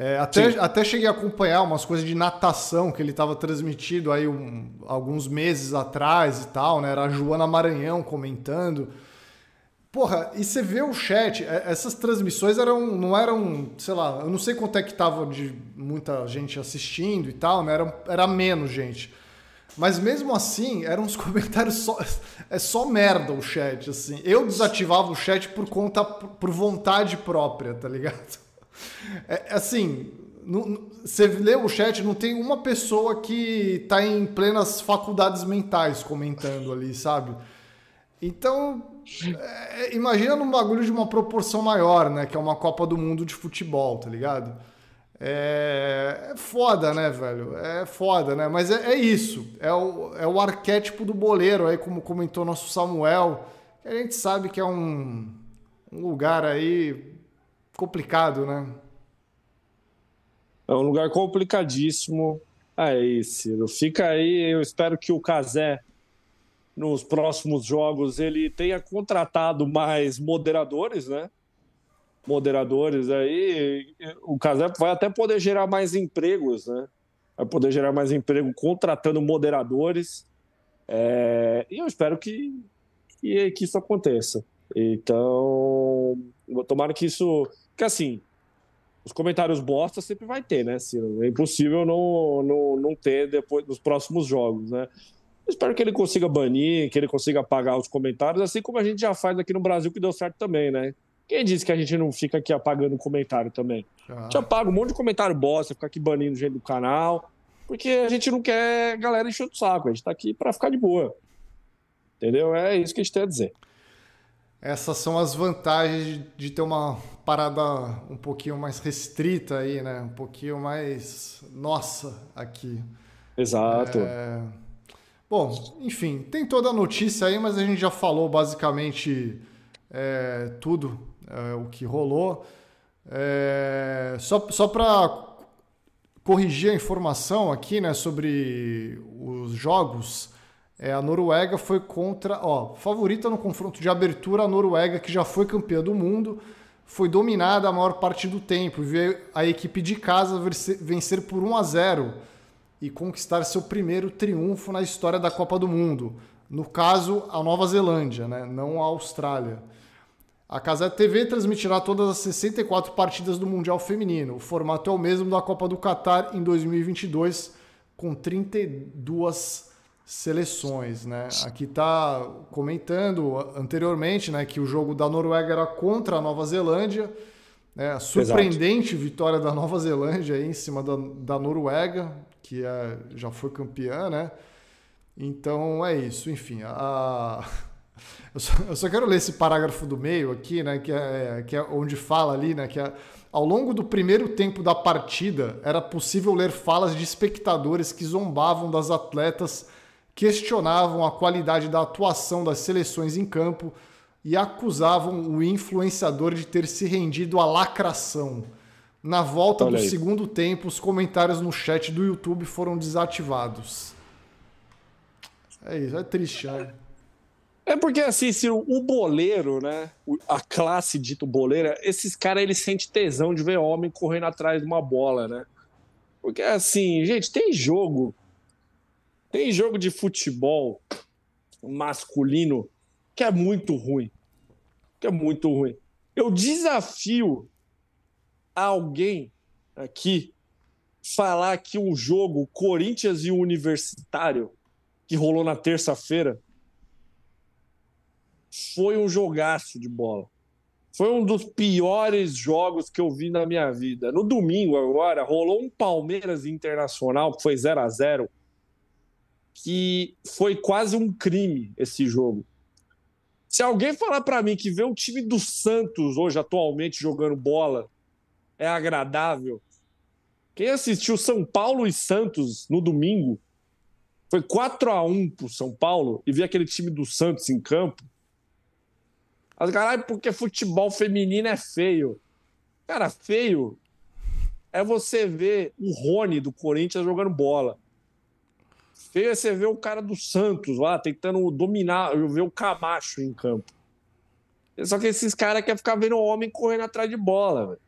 É, até, até cheguei a acompanhar umas coisas de natação que ele estava transmitido aí um, alguns meses atrás e tal, né? Era a Joana Maranhão comentando. Porra, e você vê o chat, é, essas transmissões eram, não eram, sei lá, eu não sei quanto é que tava de muita gente assistindo e tal, né? Era, era menos gente. Mas mesmo assim, eram uns comentários só. É só merda o chat, assim. Eu desativava o chat por conta, por vontade própria, tá ligado? É, assim, você lê o chat, não tem uma pessoa que tá em plenas faculdades mentais comentando ali, sabe? Então, é, imagina num bagulho de uma proporção maior, né? Que é uma Copa do Mundo de futebol, tá ligado? É, é foda, né, velho? É foda, né? Mas é, é, isso. É o, é o arquétipo do boleiro, aí, como comentou nosso Samuel. Que a gente sabe que é um, um lugar aí complicado, né? É um lugar complicadíssimo. Aí, Ciro, fica aí. Eu espero que o Casé, nos próximos jogos, ele tenha contratado mais moderadores, né? Moderadores aí. O Casé vai até poder gerar mais empregos, né? Vai poder gerar mais emprego contratando moderadores. É... E eu espero que, que, que isso aconteça. Então, tomara que isso porque assim, os comentários bosta sempre vai ter, né, Ciro? É impossível não, não, não ter depois dos próximos jogos, né? espero que ele consiga banir, que ele consiga apagar os comentários, assim como a gente já faz aqui no Brasil, que deu certo também, né? Quem disse que a gente não fica aqui apagando comentário também? Ah. A gente apaga um monte de comentário bosta, fica aqui banindo gente do canal, porque a gente não quer galera enchendo o saco, a gente tá aqui para ficar de boa. Entendeu? É isso que a gente tem a dizer. essas são as vantagens de ter uma parada um pouquinho mais restrita aí, né? Um pouquinho mais nossa aqui. Exato. É... Bom, enfim, tem toda a notícia aí, mas a gente já falou basicamente é, tudo é, o que rolou. É, só só para corrigir a informação aqui, né, sobre os jogos. É, a Noruega foi contra, ó, favorita no confronto de abertura, a Noruega que já foi campeã do mundo, foi dominada a maior parte do tempo, veio a equipe de casa vencer por 1 a 0 e conquistar seu primeiro triunfo na história da Copa do Mundo. No caso, a Nova Zelândia, né? não a Austrália. A Casa TV transmitirá todas as 64 partidas do Mundial Feminino. O formato é o mesmo da Copa do Catar em 2022, com 32 seleções, né? Aqui está comentando anteriormente, né, que o jogo da Noruega era contra a Nova Zelândia, né? A surpreendente Exato. vitória da Nova Zelândia aí em cima da, da Noruega, que é, já foi campeã, né? Então é isso, enfim, a... eu, só, eu só quero ler esse parágrafo do meio aqui, né, que é, que é onde fala ali, né, que é ao longo do primeiro tempo da partida, era possível ler falas de espectadores que zombavam das atletas questionavam a qualidade da atuação das seleções em campo e acusavam o influenciador de ter se rendido à lacração. Na volta Olha do aí. segundo tempo, os comentários no chat do YouTube foram desativados. É isso, é triste, né? É porque assim, se o boleiro, né, a classe dito boleira, esses caras eles sentem tesão de ver homem correndo atrás de uma bola, né? Porque assim, gente, tem jogo tem jogo de futebol masculino que é muito ruim. Que é muito ruim. Eu desafio alguém aqui falar que um jogo Corinthians e Universitário que rolou na terça-feira foi um jogaço de bola. Foi um dos piores jogos que eu vi na minha vida. No domingo agora rolou um Palmeiras Internacional que foi 0 a 0 que foi quase um crime esse jogo. Se alguém falar para mim que ver o time do Santos hoje atualmente jogando bola é agradável, quem assistiu São Paulo e Santos no domingo foi 4 a 1 pro São Paulo e ver aquele time do Santos em campo. As caralho, porque futebol feminino é feio. Cara, feio é você ver o Rony do Corinthians jogando bola. É você ver o cara do Santos lá tentando dominar, ver o Camacho em campo. Só que esses caras querem ficar vendo o homem correndo atrás de bola, velho.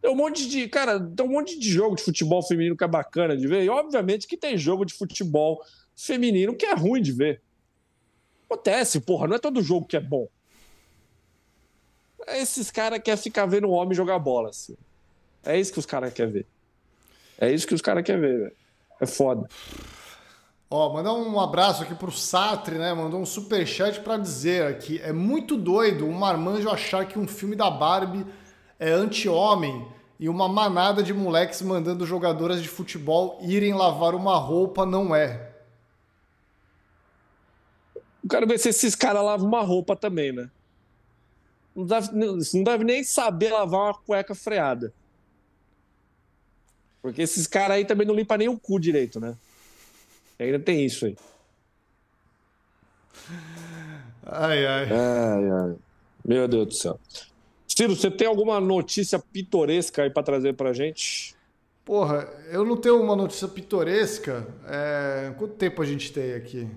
Tem um monte de. Cara, tem um monte de jogo de futebol feminino que é bacana de ver. E obviamente que tem jogo de futebol feminino que é ruim de ver. Acontece, porra, não é todo jogo que é bom. Esses caras querem ficar vendo o homem jogar bola, assim. É isso que os caras querem ver. É isso que os caras querem ver, velho. É foda. Ó, mandar um abraço aqui pro Satre, né? Mandou um super chat para dizer aqui, é muito doido um marmanjo achar que um filme da Barbie é anti-homem e uma manada de moleques mandando jogadoras de futebol irem lavar uma roupa não é. Eu quero ver se esses caras lavam uma roupa também, né? Não deve, não deve nem saber lavar uma cueca freada. Porque esses caras aí também não limpam nem o cu direito, né? Ainda tem isso aí. Ai, ai. Ai, ai. Meu Deus do céu. Ciro, você tem alguma notícia pitoresca aí para trazer pra gente? Porra, eu não tenho uma notícia pitoresca. É... Quanto tempo a gente tem aqui?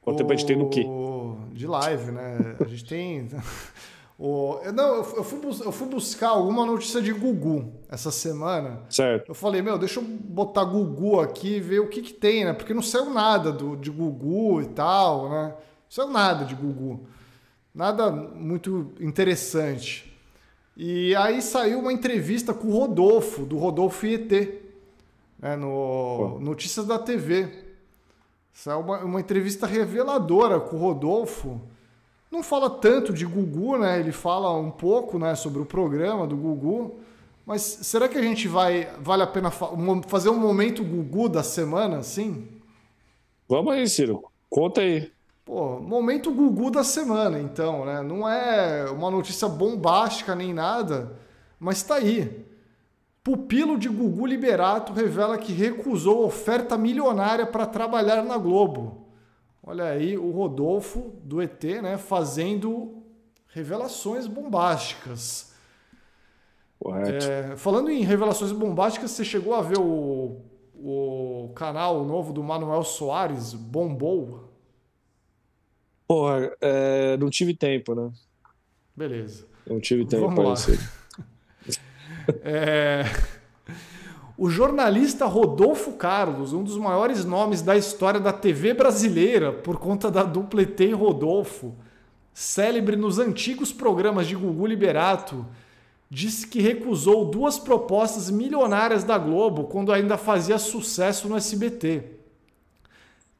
Quanto o... tempo a gente tem no quê? De live, né? A gente tem. O, não, eu, eu, fui, eu fui buscar alguma notícia de Gugu essa semana. Certo. Eu falei, meu, deixa eu botar Gugu aqui e ver o que, que tem, né? Porque não saiu nada do, de Gugu e tal, né? Não saiu nada de Gugu. Nada muito interessante. E aí saiu uma entrevista com o Rodolfo, do Rodolfo IET, né? no Notícias da TV. Saiu uma, uma entrevista reveladora com o Rodolfo não fala tanto de Gugu, né? Ele fala um pouco, né, sobre o programa do Gugu. Mas será que a gente vai vale a pena fazer um momento Gugu da semana, assim? Vamos aí, Ciro. Conta aí. Pô, momento Gugu da semana, então, né? Não é uma notícia bombástica nem nada, mas tá aí. Pupilo de Gugu Liberato revela que recusou oferta milionária para trabalhar na Globo. Olha aí o Rodolfo do ET, né, fazendo revelações bombásticas. Correto. É, falando em revelações bombásticas, você chegou a ver o, o canal novo do Manuel Soares, Bombou? Porra, é, não tive tempo, né? Beleza. Não tive tempo Vamos lá. É... O jornalista Rodolfo Carlos, um dos maiores nomes da história da TV brasileira, por conta da dupla ET e Rodolfo, célebre nos antigos programas de Gugu Liberato, disse que recusou duas propostas milionárias da Globo quando ainda fazia sucesso no SBT.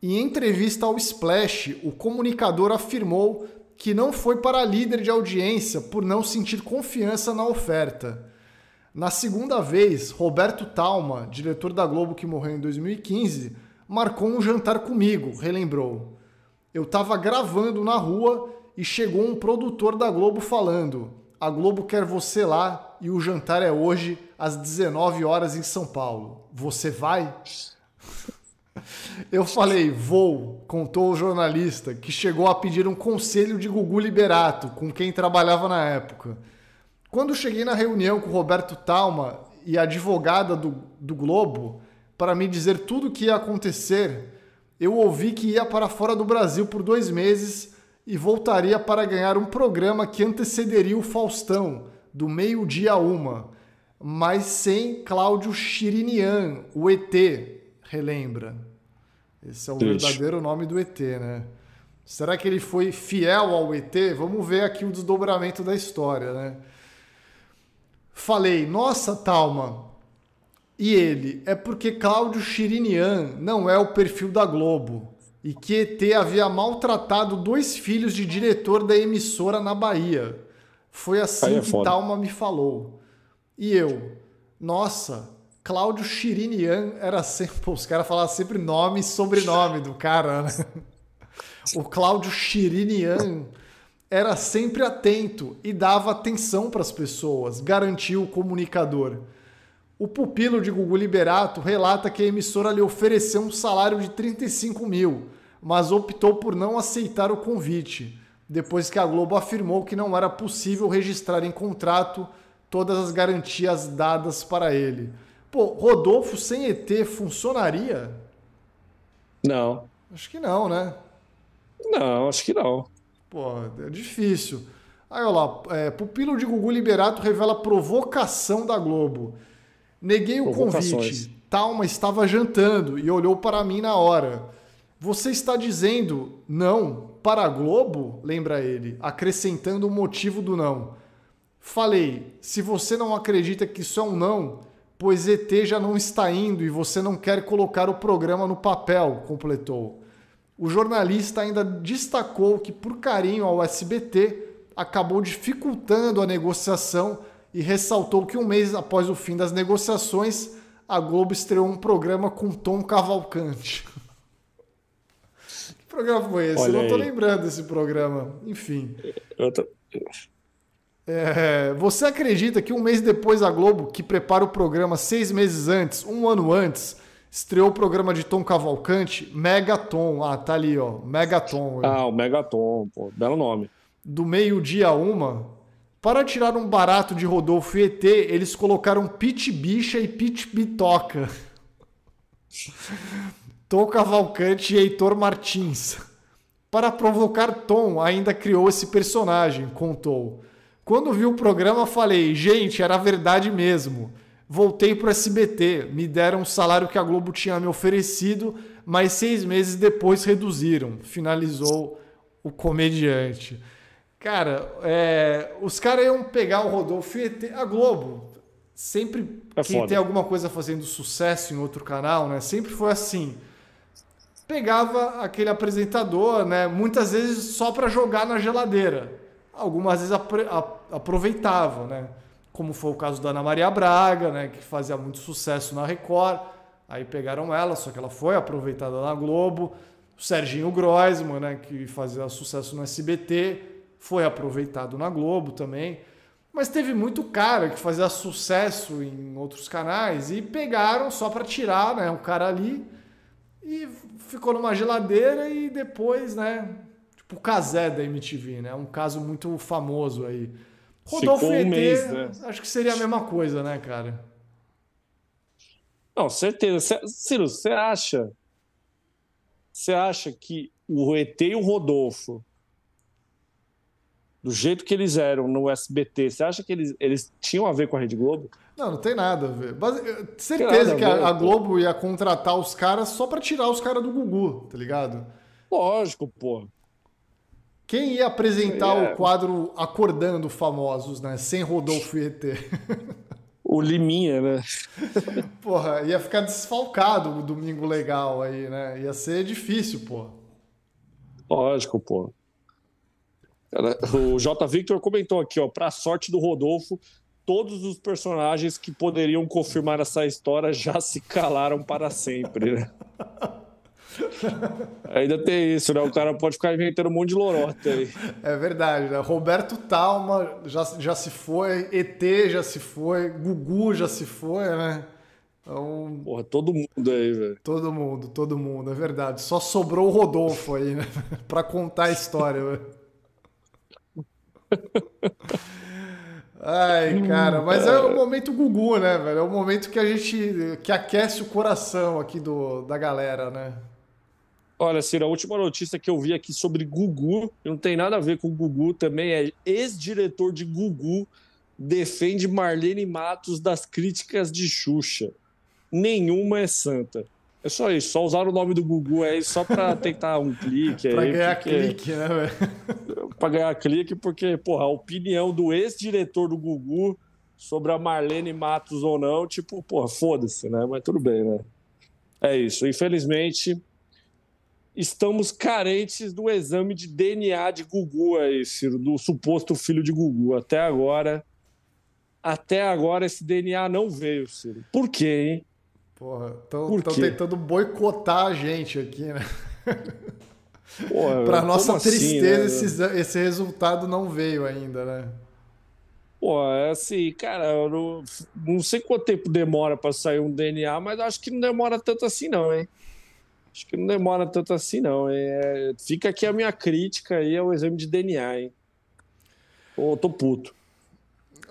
Em entrevista ao Splash, o comunicador afirmou que não foi para líder de audiência por não sentir confiança na oferta. Na segunda vez, Roberto Talma, diretor da Globo que morreu em 2015, marcou um jantar comigo, relembrou. Eu estava gravando na rua e chegou um produtor da Globo falando: "A Globo quer você lá e o jantar é hoje às 19 horas em São Paulo. Você vai?" Eu falei, vou, contou o jornalista, que chegou a pedir um conselho de Gugu Liberato, com quem trabalhava na época. Quando cheguei na reunião com Roberto Talma e a advogada do, do Globo para me dizer tudo o que ia acontecer, eu ouvi que ia para fora do Brasil por dois meses e voltaria para ganhar um programa que antecederia o Faustão, do meio-dia a uma, mas sem Cláudio Chirinian, o ET, relembra. Esse é o verdadeiro nome do ET, né? Será que ele foi fiel ao ET? Vamos ver aqui o desdobramento da história, né? Falei, nossa, Talma. E ele, é porque Cláudio Chirinian não é o perfil da Globo. E que ET havia maltratado dois filhos de diretor da emissora na Bahia. Foi assim é que foda. Talma me falou. E eu, nossa, Cláudio Chirinian era sempre. Pô, os caras falavam sempre nome e sobrenome do cara, né? O Cláudio Chirinian era sempre atento e dava atenção para as pessoas, garantiu o comunicador. O pupilo de Gugu Liberato relata que a emissora lhe ofereceu um salário de 35 mil, mas optou por não aceitar o convite, depois que a Globo afirmou que não era possível registrar em contrato todas as garantias dadas para ele. Pô, Rodolfo sem ET funcionaria? Não. Acho que não, né? Não, acho que não. Pô, é difícil. Aí, olha lá, é, pupilo de Gugu Liberato revela provocação da Globo. Neguei o convite. Talma estava jantando e olhou para mim na hora. Você está dizendo não para a Globo? Lembra ele, acrescentando o motivo do não. Falei, se você não acredita que isso é um não, pois ET já não está indo e você não quer colocar o programa no papel, completou. O jornalista ainda destacou que, por carinho ao SBT, acabou dificultando a negociação e ressaltou que um mês após o fim das negociações, a Globo estreou um programa com Tom Cavalcante. que programa foi esse? Olha Eu não estou lembrando desse programa. Enfim. Tô... É, você acredita que um mês depois a Globo, que prepara o programa seis meses antes, um ano antes, Estreou o programa de Tom Cavalcante, Megaton. Ah, tá ali, ó. Megaton. Ah, o Megaton, pô, belo nome. Do meio-dia a uma. Para tirar um barato de Rodolfo e ET, eles colocaram Pit Bicha e Pit Bitoca. Tom Cavalcante e Heitor Martins. Para provocar Tom, ainda criou esse personagem, contou. Quando vi o programa, falei, gente, era verdade mesmo. Voltei para o SBT, me deram o salário que a Globo tinha me oferecido, mas seis meses depois reduziram. Finalizou o comediante. Cara, é, os caras iam pegar o Rodolfo e a Globo. Sempre é quem tem alguma coisa fazendo sucesso em outro canal, né? Sempre foi assim. Pegava aquele apresentador, né? Muitas vezes só para jogar na geladeira. Algumas vezes aproveitava, né? Como foi o caso da Ana Maria Braga, né, que fazia muito sucesso na Record. Aí pegaram ela, só que ela foi aproveitada na Globo. O Serginho Groisman, né, que fazia sucesso no SBT, foi aproveitado na Globo também. Mas teve muito cara que fazia sucesso em outros canais e pegaram só para tirar né, o cara ali e ficou numa geladeira e depois, né? Tipo o Casé da MTV, né? Um caso muito famoso aí. Rodolfo um ET, mês, né? acho que seria a mesma coisa, né, cara? Não, certeza. Ciro, você acha? Você acha que o ET e o Rodolfo do jeito que eles eram no SBT, você acha que eles, eles tinham a ver com a Rede Globo? Não, não tem nada a ver. Mas, certeza que a, a, Globo ia contratar os caras só para tirar os caras do Gugu, tá ligado? Lógico, pô. Quem ia apresentar é. o quadro Acordando Famosos, né? Sem Rodolfo e ET? O Liminha, né? Porra, ia ficar desfalcado o Domingo Legal aí, né? Ia ser difícil, pô. Lógico, pô. O J. Victor comentou aqui, ó, para sorte do Rodolfo, todos os personagens que poderiam confirmar essa história já se calaram para sempre, né? Ainda tem isso, né? O cara pode ficar inventando um monte de lorota aí. É verdade, né? Roberto Talma já, já se foi, ET já se foi, Gugu já se foi, né? Então, Porra, todo mundo aí, velho. Todo mundo, todo mundo, é verdade. Só sobrou o Rodolfo aí, né? pra contar a história, velho. Ai, cara, mas é o momento Gugu, né, velho? É o momento que a gente que aquece o coração aqui do, da galera, né? Olha, Ciro, a última notícia que eu vi aqui sobre Gugu, não tem nada a ver com Gugu, também é ex-diretor de Gugu defende Marlene Matos das críticas de Xuxa. Nenhuma é santa. É só isso, só usar o nome do Gugu aí só para tentar um clique. para ganhar porque... clique, né, velho? para ganhar clique, porque, porra, a opinião do ex-diretor do Gugu sobre a Marlene Matos ou não, tipo, porra, foda-se, né? Mas tudo bem, né? É isso. Infelizmente, estamos carentes do exame de DNA de Gugu aí, Ciro, do suposto filho de Gugu. Até agora, até agora esse DNA não veio, Ciro. Por quê, hein? Porra, estão tentando boicotar a gente aqui, né? Para nossa tristeza, assim, né? esse, esse resultado não veio ainda, né? Pô, é assim, cara, não, não, sei quanto tempo demora para sair um DNA, mas acho que não demora tanto assim, não, hein? Acho que não demora tanto assim, não. É, fica aqui a minha crítica aí ao exame de DNA, hein? Pô, tô puto.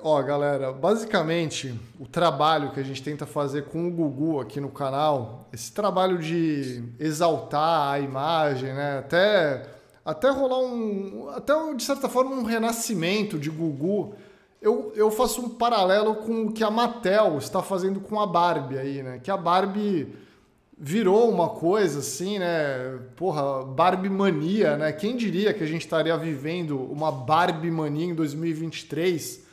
Ó, galera, basicamente o trabalho que a gente tenta fazer com o Gugu aqui no canal, esse trabalho de exaltar a imagem, né? Até, até rolar um. Até de certa forma um renascimento de Gugu. Eu, eu faço um paralelo com o que a Mattel está fazendo com a Barbie aí, né? Que a Barbie virou uma coisa assim, né? Porra, Barbie mania, né? Quem diria que a gente estaria vivendo uma Barbie mania em 2023?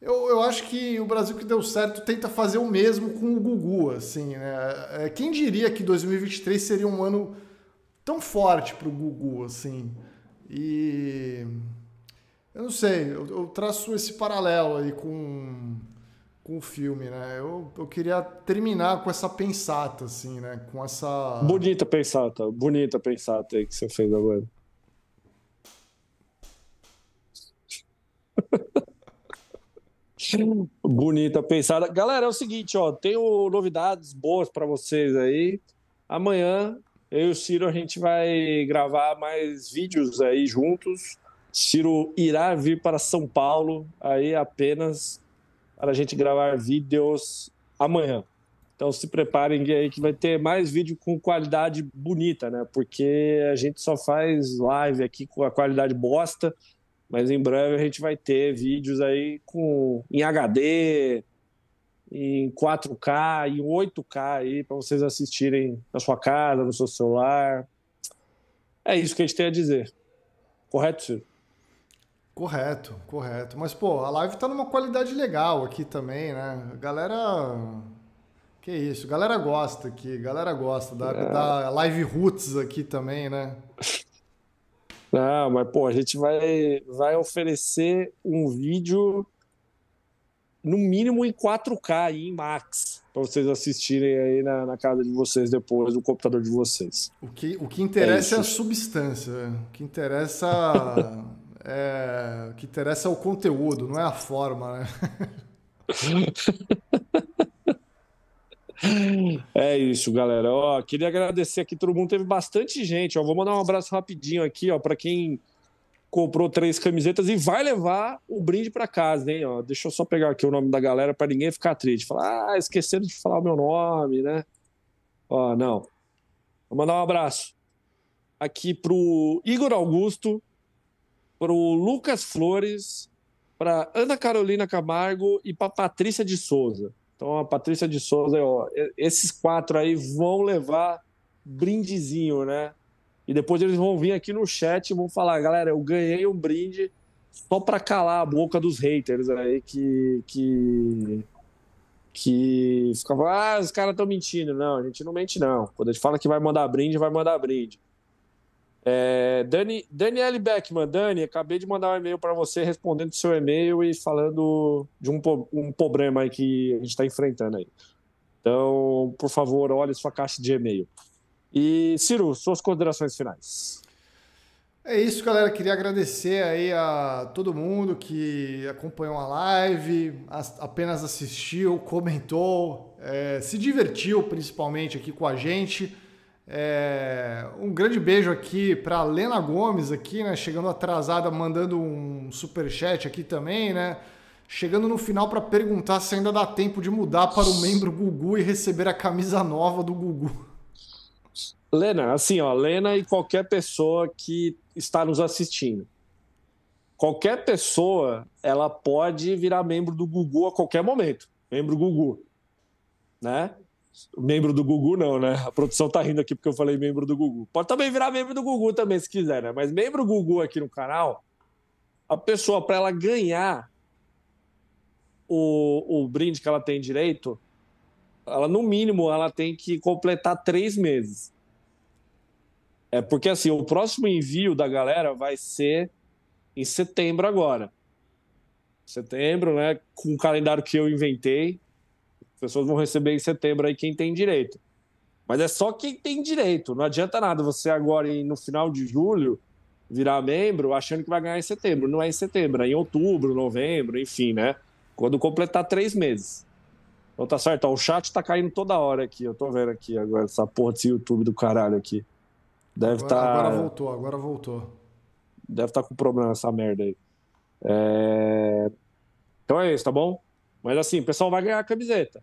Eu, eu acho que o Brasil que deu certo tenta fazer o mesmo com o Gugu, assim, né? É, quem diria que 2023 seria um ano tão forte para o Gugu, assim? E eu não sei, eu, eu, traço esse paralelo aí com, com o filme, né? Eu, eu queria terminar com essa pensata, assim, né? Com essa. Bonita pensata, bonita pensata aí que você fez agora. Bonita pensada. Galera, é o seguinte, ó, tenho novidades boas para vocês aí. Amanhã eu e o Ciro a gente vai gravar mais vídeos aí juntos. Ciro irá vir para São Paulo aí apenas para a gente gravar vídeos amanhã. Então se preparem aí que vai ter mais vídeo com qualidade bonita, né? Porque a gente só faz live aqui com a qualidade bosta mas em breve a gente vai ter vídeos aí com em HD, em 4K, em 8K aí para vocês assistirem na sua casa, no seu celular. É isso que a gente tem a dizer. Correto, Ciro? Correto, correto. Mas, pô, a live tá numa qualidade legal aqui também, né? A galera. Que isso, a galera gosta aqui, a galera gosta da, é. da live roots aqui também, né? Não, mas pô, a gente vai, vai oferecer um vídeo no mínimo em 4K e em Max, para vocês assistirem aí na, na, casa de vocês depois, no computador de vocês. O que, o que interessa é, é a substância, o que interessa é, o que interessa é o conteúdo, não é a forma, né? É isso, galera. Ó, queria agradecer aqui, todo mundo teve bastante gente. Ó, vou mandar um abraço rapidinho aqui, ó, para quem comprou três camisetas e vai levar o brinde para casa, hein? Ó, deixa eu só pegar aqui o nome da galera para ninguém ficar triste. Falar, ah, esqueceram de falar o meu nome, né? Ó, não. Vou mandar um abraço aqui pro Igor Augusto, pro Lucas Flores, para Ana Carolina Camargo e para Patrícia de Souza. Então, a Patrícia de Souza, ó, esses quatro aí vão levar brindezinho, né? E depois eles vão vir aqui no chat e vão falar, galera, eu ganhei um brinde só para calar a boca dos haters aí que que que ficava, ah, os caras estão mentindo. Não, a gente não mente não. Quando a gente fala que vai mandar brinde, vai mandar brinde. É, Dani, Daniele Beckman, Dani, acabei de mandar um e-mail para você respondendo seu e-mail e falando de um, um problema que a gente está enfrentando aí. Então, por favor, olhe sua caixa de e-mail. E, Ciro, suas considerações finais. É isso, galera. Queria agradecer aí a todo mundo que acompanhou a live, apenas assistiu, comentou, é, se divertiu principalmente aqui com a gente. É, um grande beijo aqui para Lena Gomes aqui, né? Chegando atrasada, mandando um super chat aqui também, né? Chegando no final para perguntar se ainda dá tempo de mudar para o membro Gugu e receber a camisa nova do Gugu. Lena, assim, ó, Lena e qualquer pessoa que está nos assistindo. Qualquer pessoa, ela pode virar membro do Gugu a qualquer momento. Membro Gugu, né? Membro do Gugu não, né? A produção tá rindo aqui porque eu falei membro do Gugu. Pode também virar membro do Gugu também, se quiser, né? Mas membro Gugu aqui no canal, a pessoa, para ela ganhar o, o brinde que ela tem direito, ela, no mínimo, ela tem que completar três meses. É porque assim, o próximo envio da galera vai ser em setembro agora. Setembro, né? Com o calendário que eu inventei. As pessoas vão receber em setembro aí quem tem direito. Mas é só quem tem direito. Não adianta nada você agora, no final de julho, virar membro achando que vai ganhar em setembro. Não é em setembro, é em outubro, novembro, enfim, né? Quando completar três meses. Então tá certo, ó, o chat tá caindo toda hora aqui. Eu tô vendo aqui agora essa porra desse YouTube do caralho aqui. Deve estar. Agora, tá... agora voltou, agora voltou. Deve estar tá com problema essa merda aí. É... Então é isso, tá bom? Mas assim, o pessoal vai ganhar a camiseta.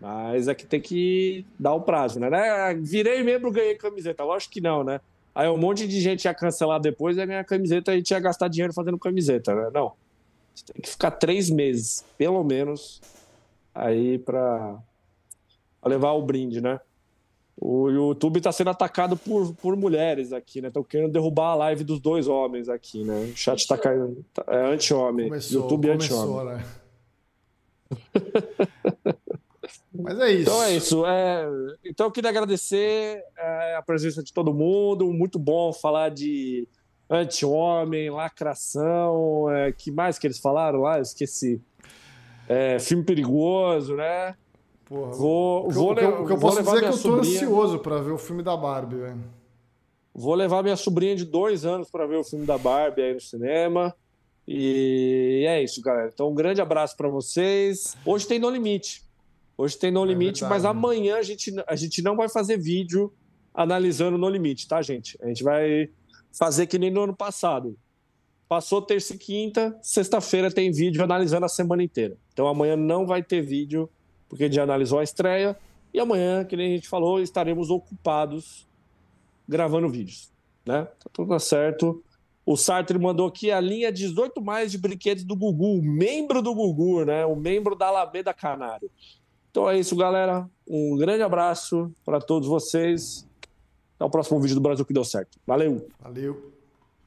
Mas é que tem que dar o prazo, né? né? Virei membro, ganhei camiseta. Lógico que não, né? Aí um monte de gente ia cancelar depois, ia ganhar camiseta e a gente ia gastar dinheiro fazendo camiseta, né? Não. Você tem que ficar três meses, pelo menos, aí para levar o brinde, né? O YouTube está sendo atacado por, por mulheres aqui, né? Estão querendo derrubar a live dos dois homens aqui, né? O chat está caindo. É anti-homem. YouTube é anti-homem. Né? Mas é isso. Então é isso. É... Então eu queria agradecer é, a presença de todo mundo. Muito bom falar de anti-homem, lacração. É... que mais que eles falaram lá? Eu esqueci. É, filme perigoso, né? Porra, vou, o, vou, que eu, o que eu posso dizer é que eu tô sobrinha... ansioso para ver o filme da Barbie, velho. Vou levar minha sobrinha de dois anos para ver o filme da Barbie aí no cinema. E é isso, galera. Então, um grande abraço para vocês. Hoje tem No Limite. Hoje tem No é Limite, mas amanhã a gente, a gente não vai fazer vídeo analisando No Limite, tá, gente? A gente vai fazer que nem no ano passado. Passou terça e quinta, sexta-feira tem vídeo analisando a semana inteira. Então amanhã não vai ter vídeo porque a gente analisou a estreia. E amanhã, que nem a gente falou, estaremos ocupados gravando vídeos. Né? Tá tudo certo. O Sartre mandou aqui a linha 18 mais de brinquedos do Gugu, membro do Gugu, né? O membro da Alameda Canário. Então é isso, galera. Um grande abraço para todos vocês. Até o próximo vídeo do Brasil que deu certo. Valeu. Valeu.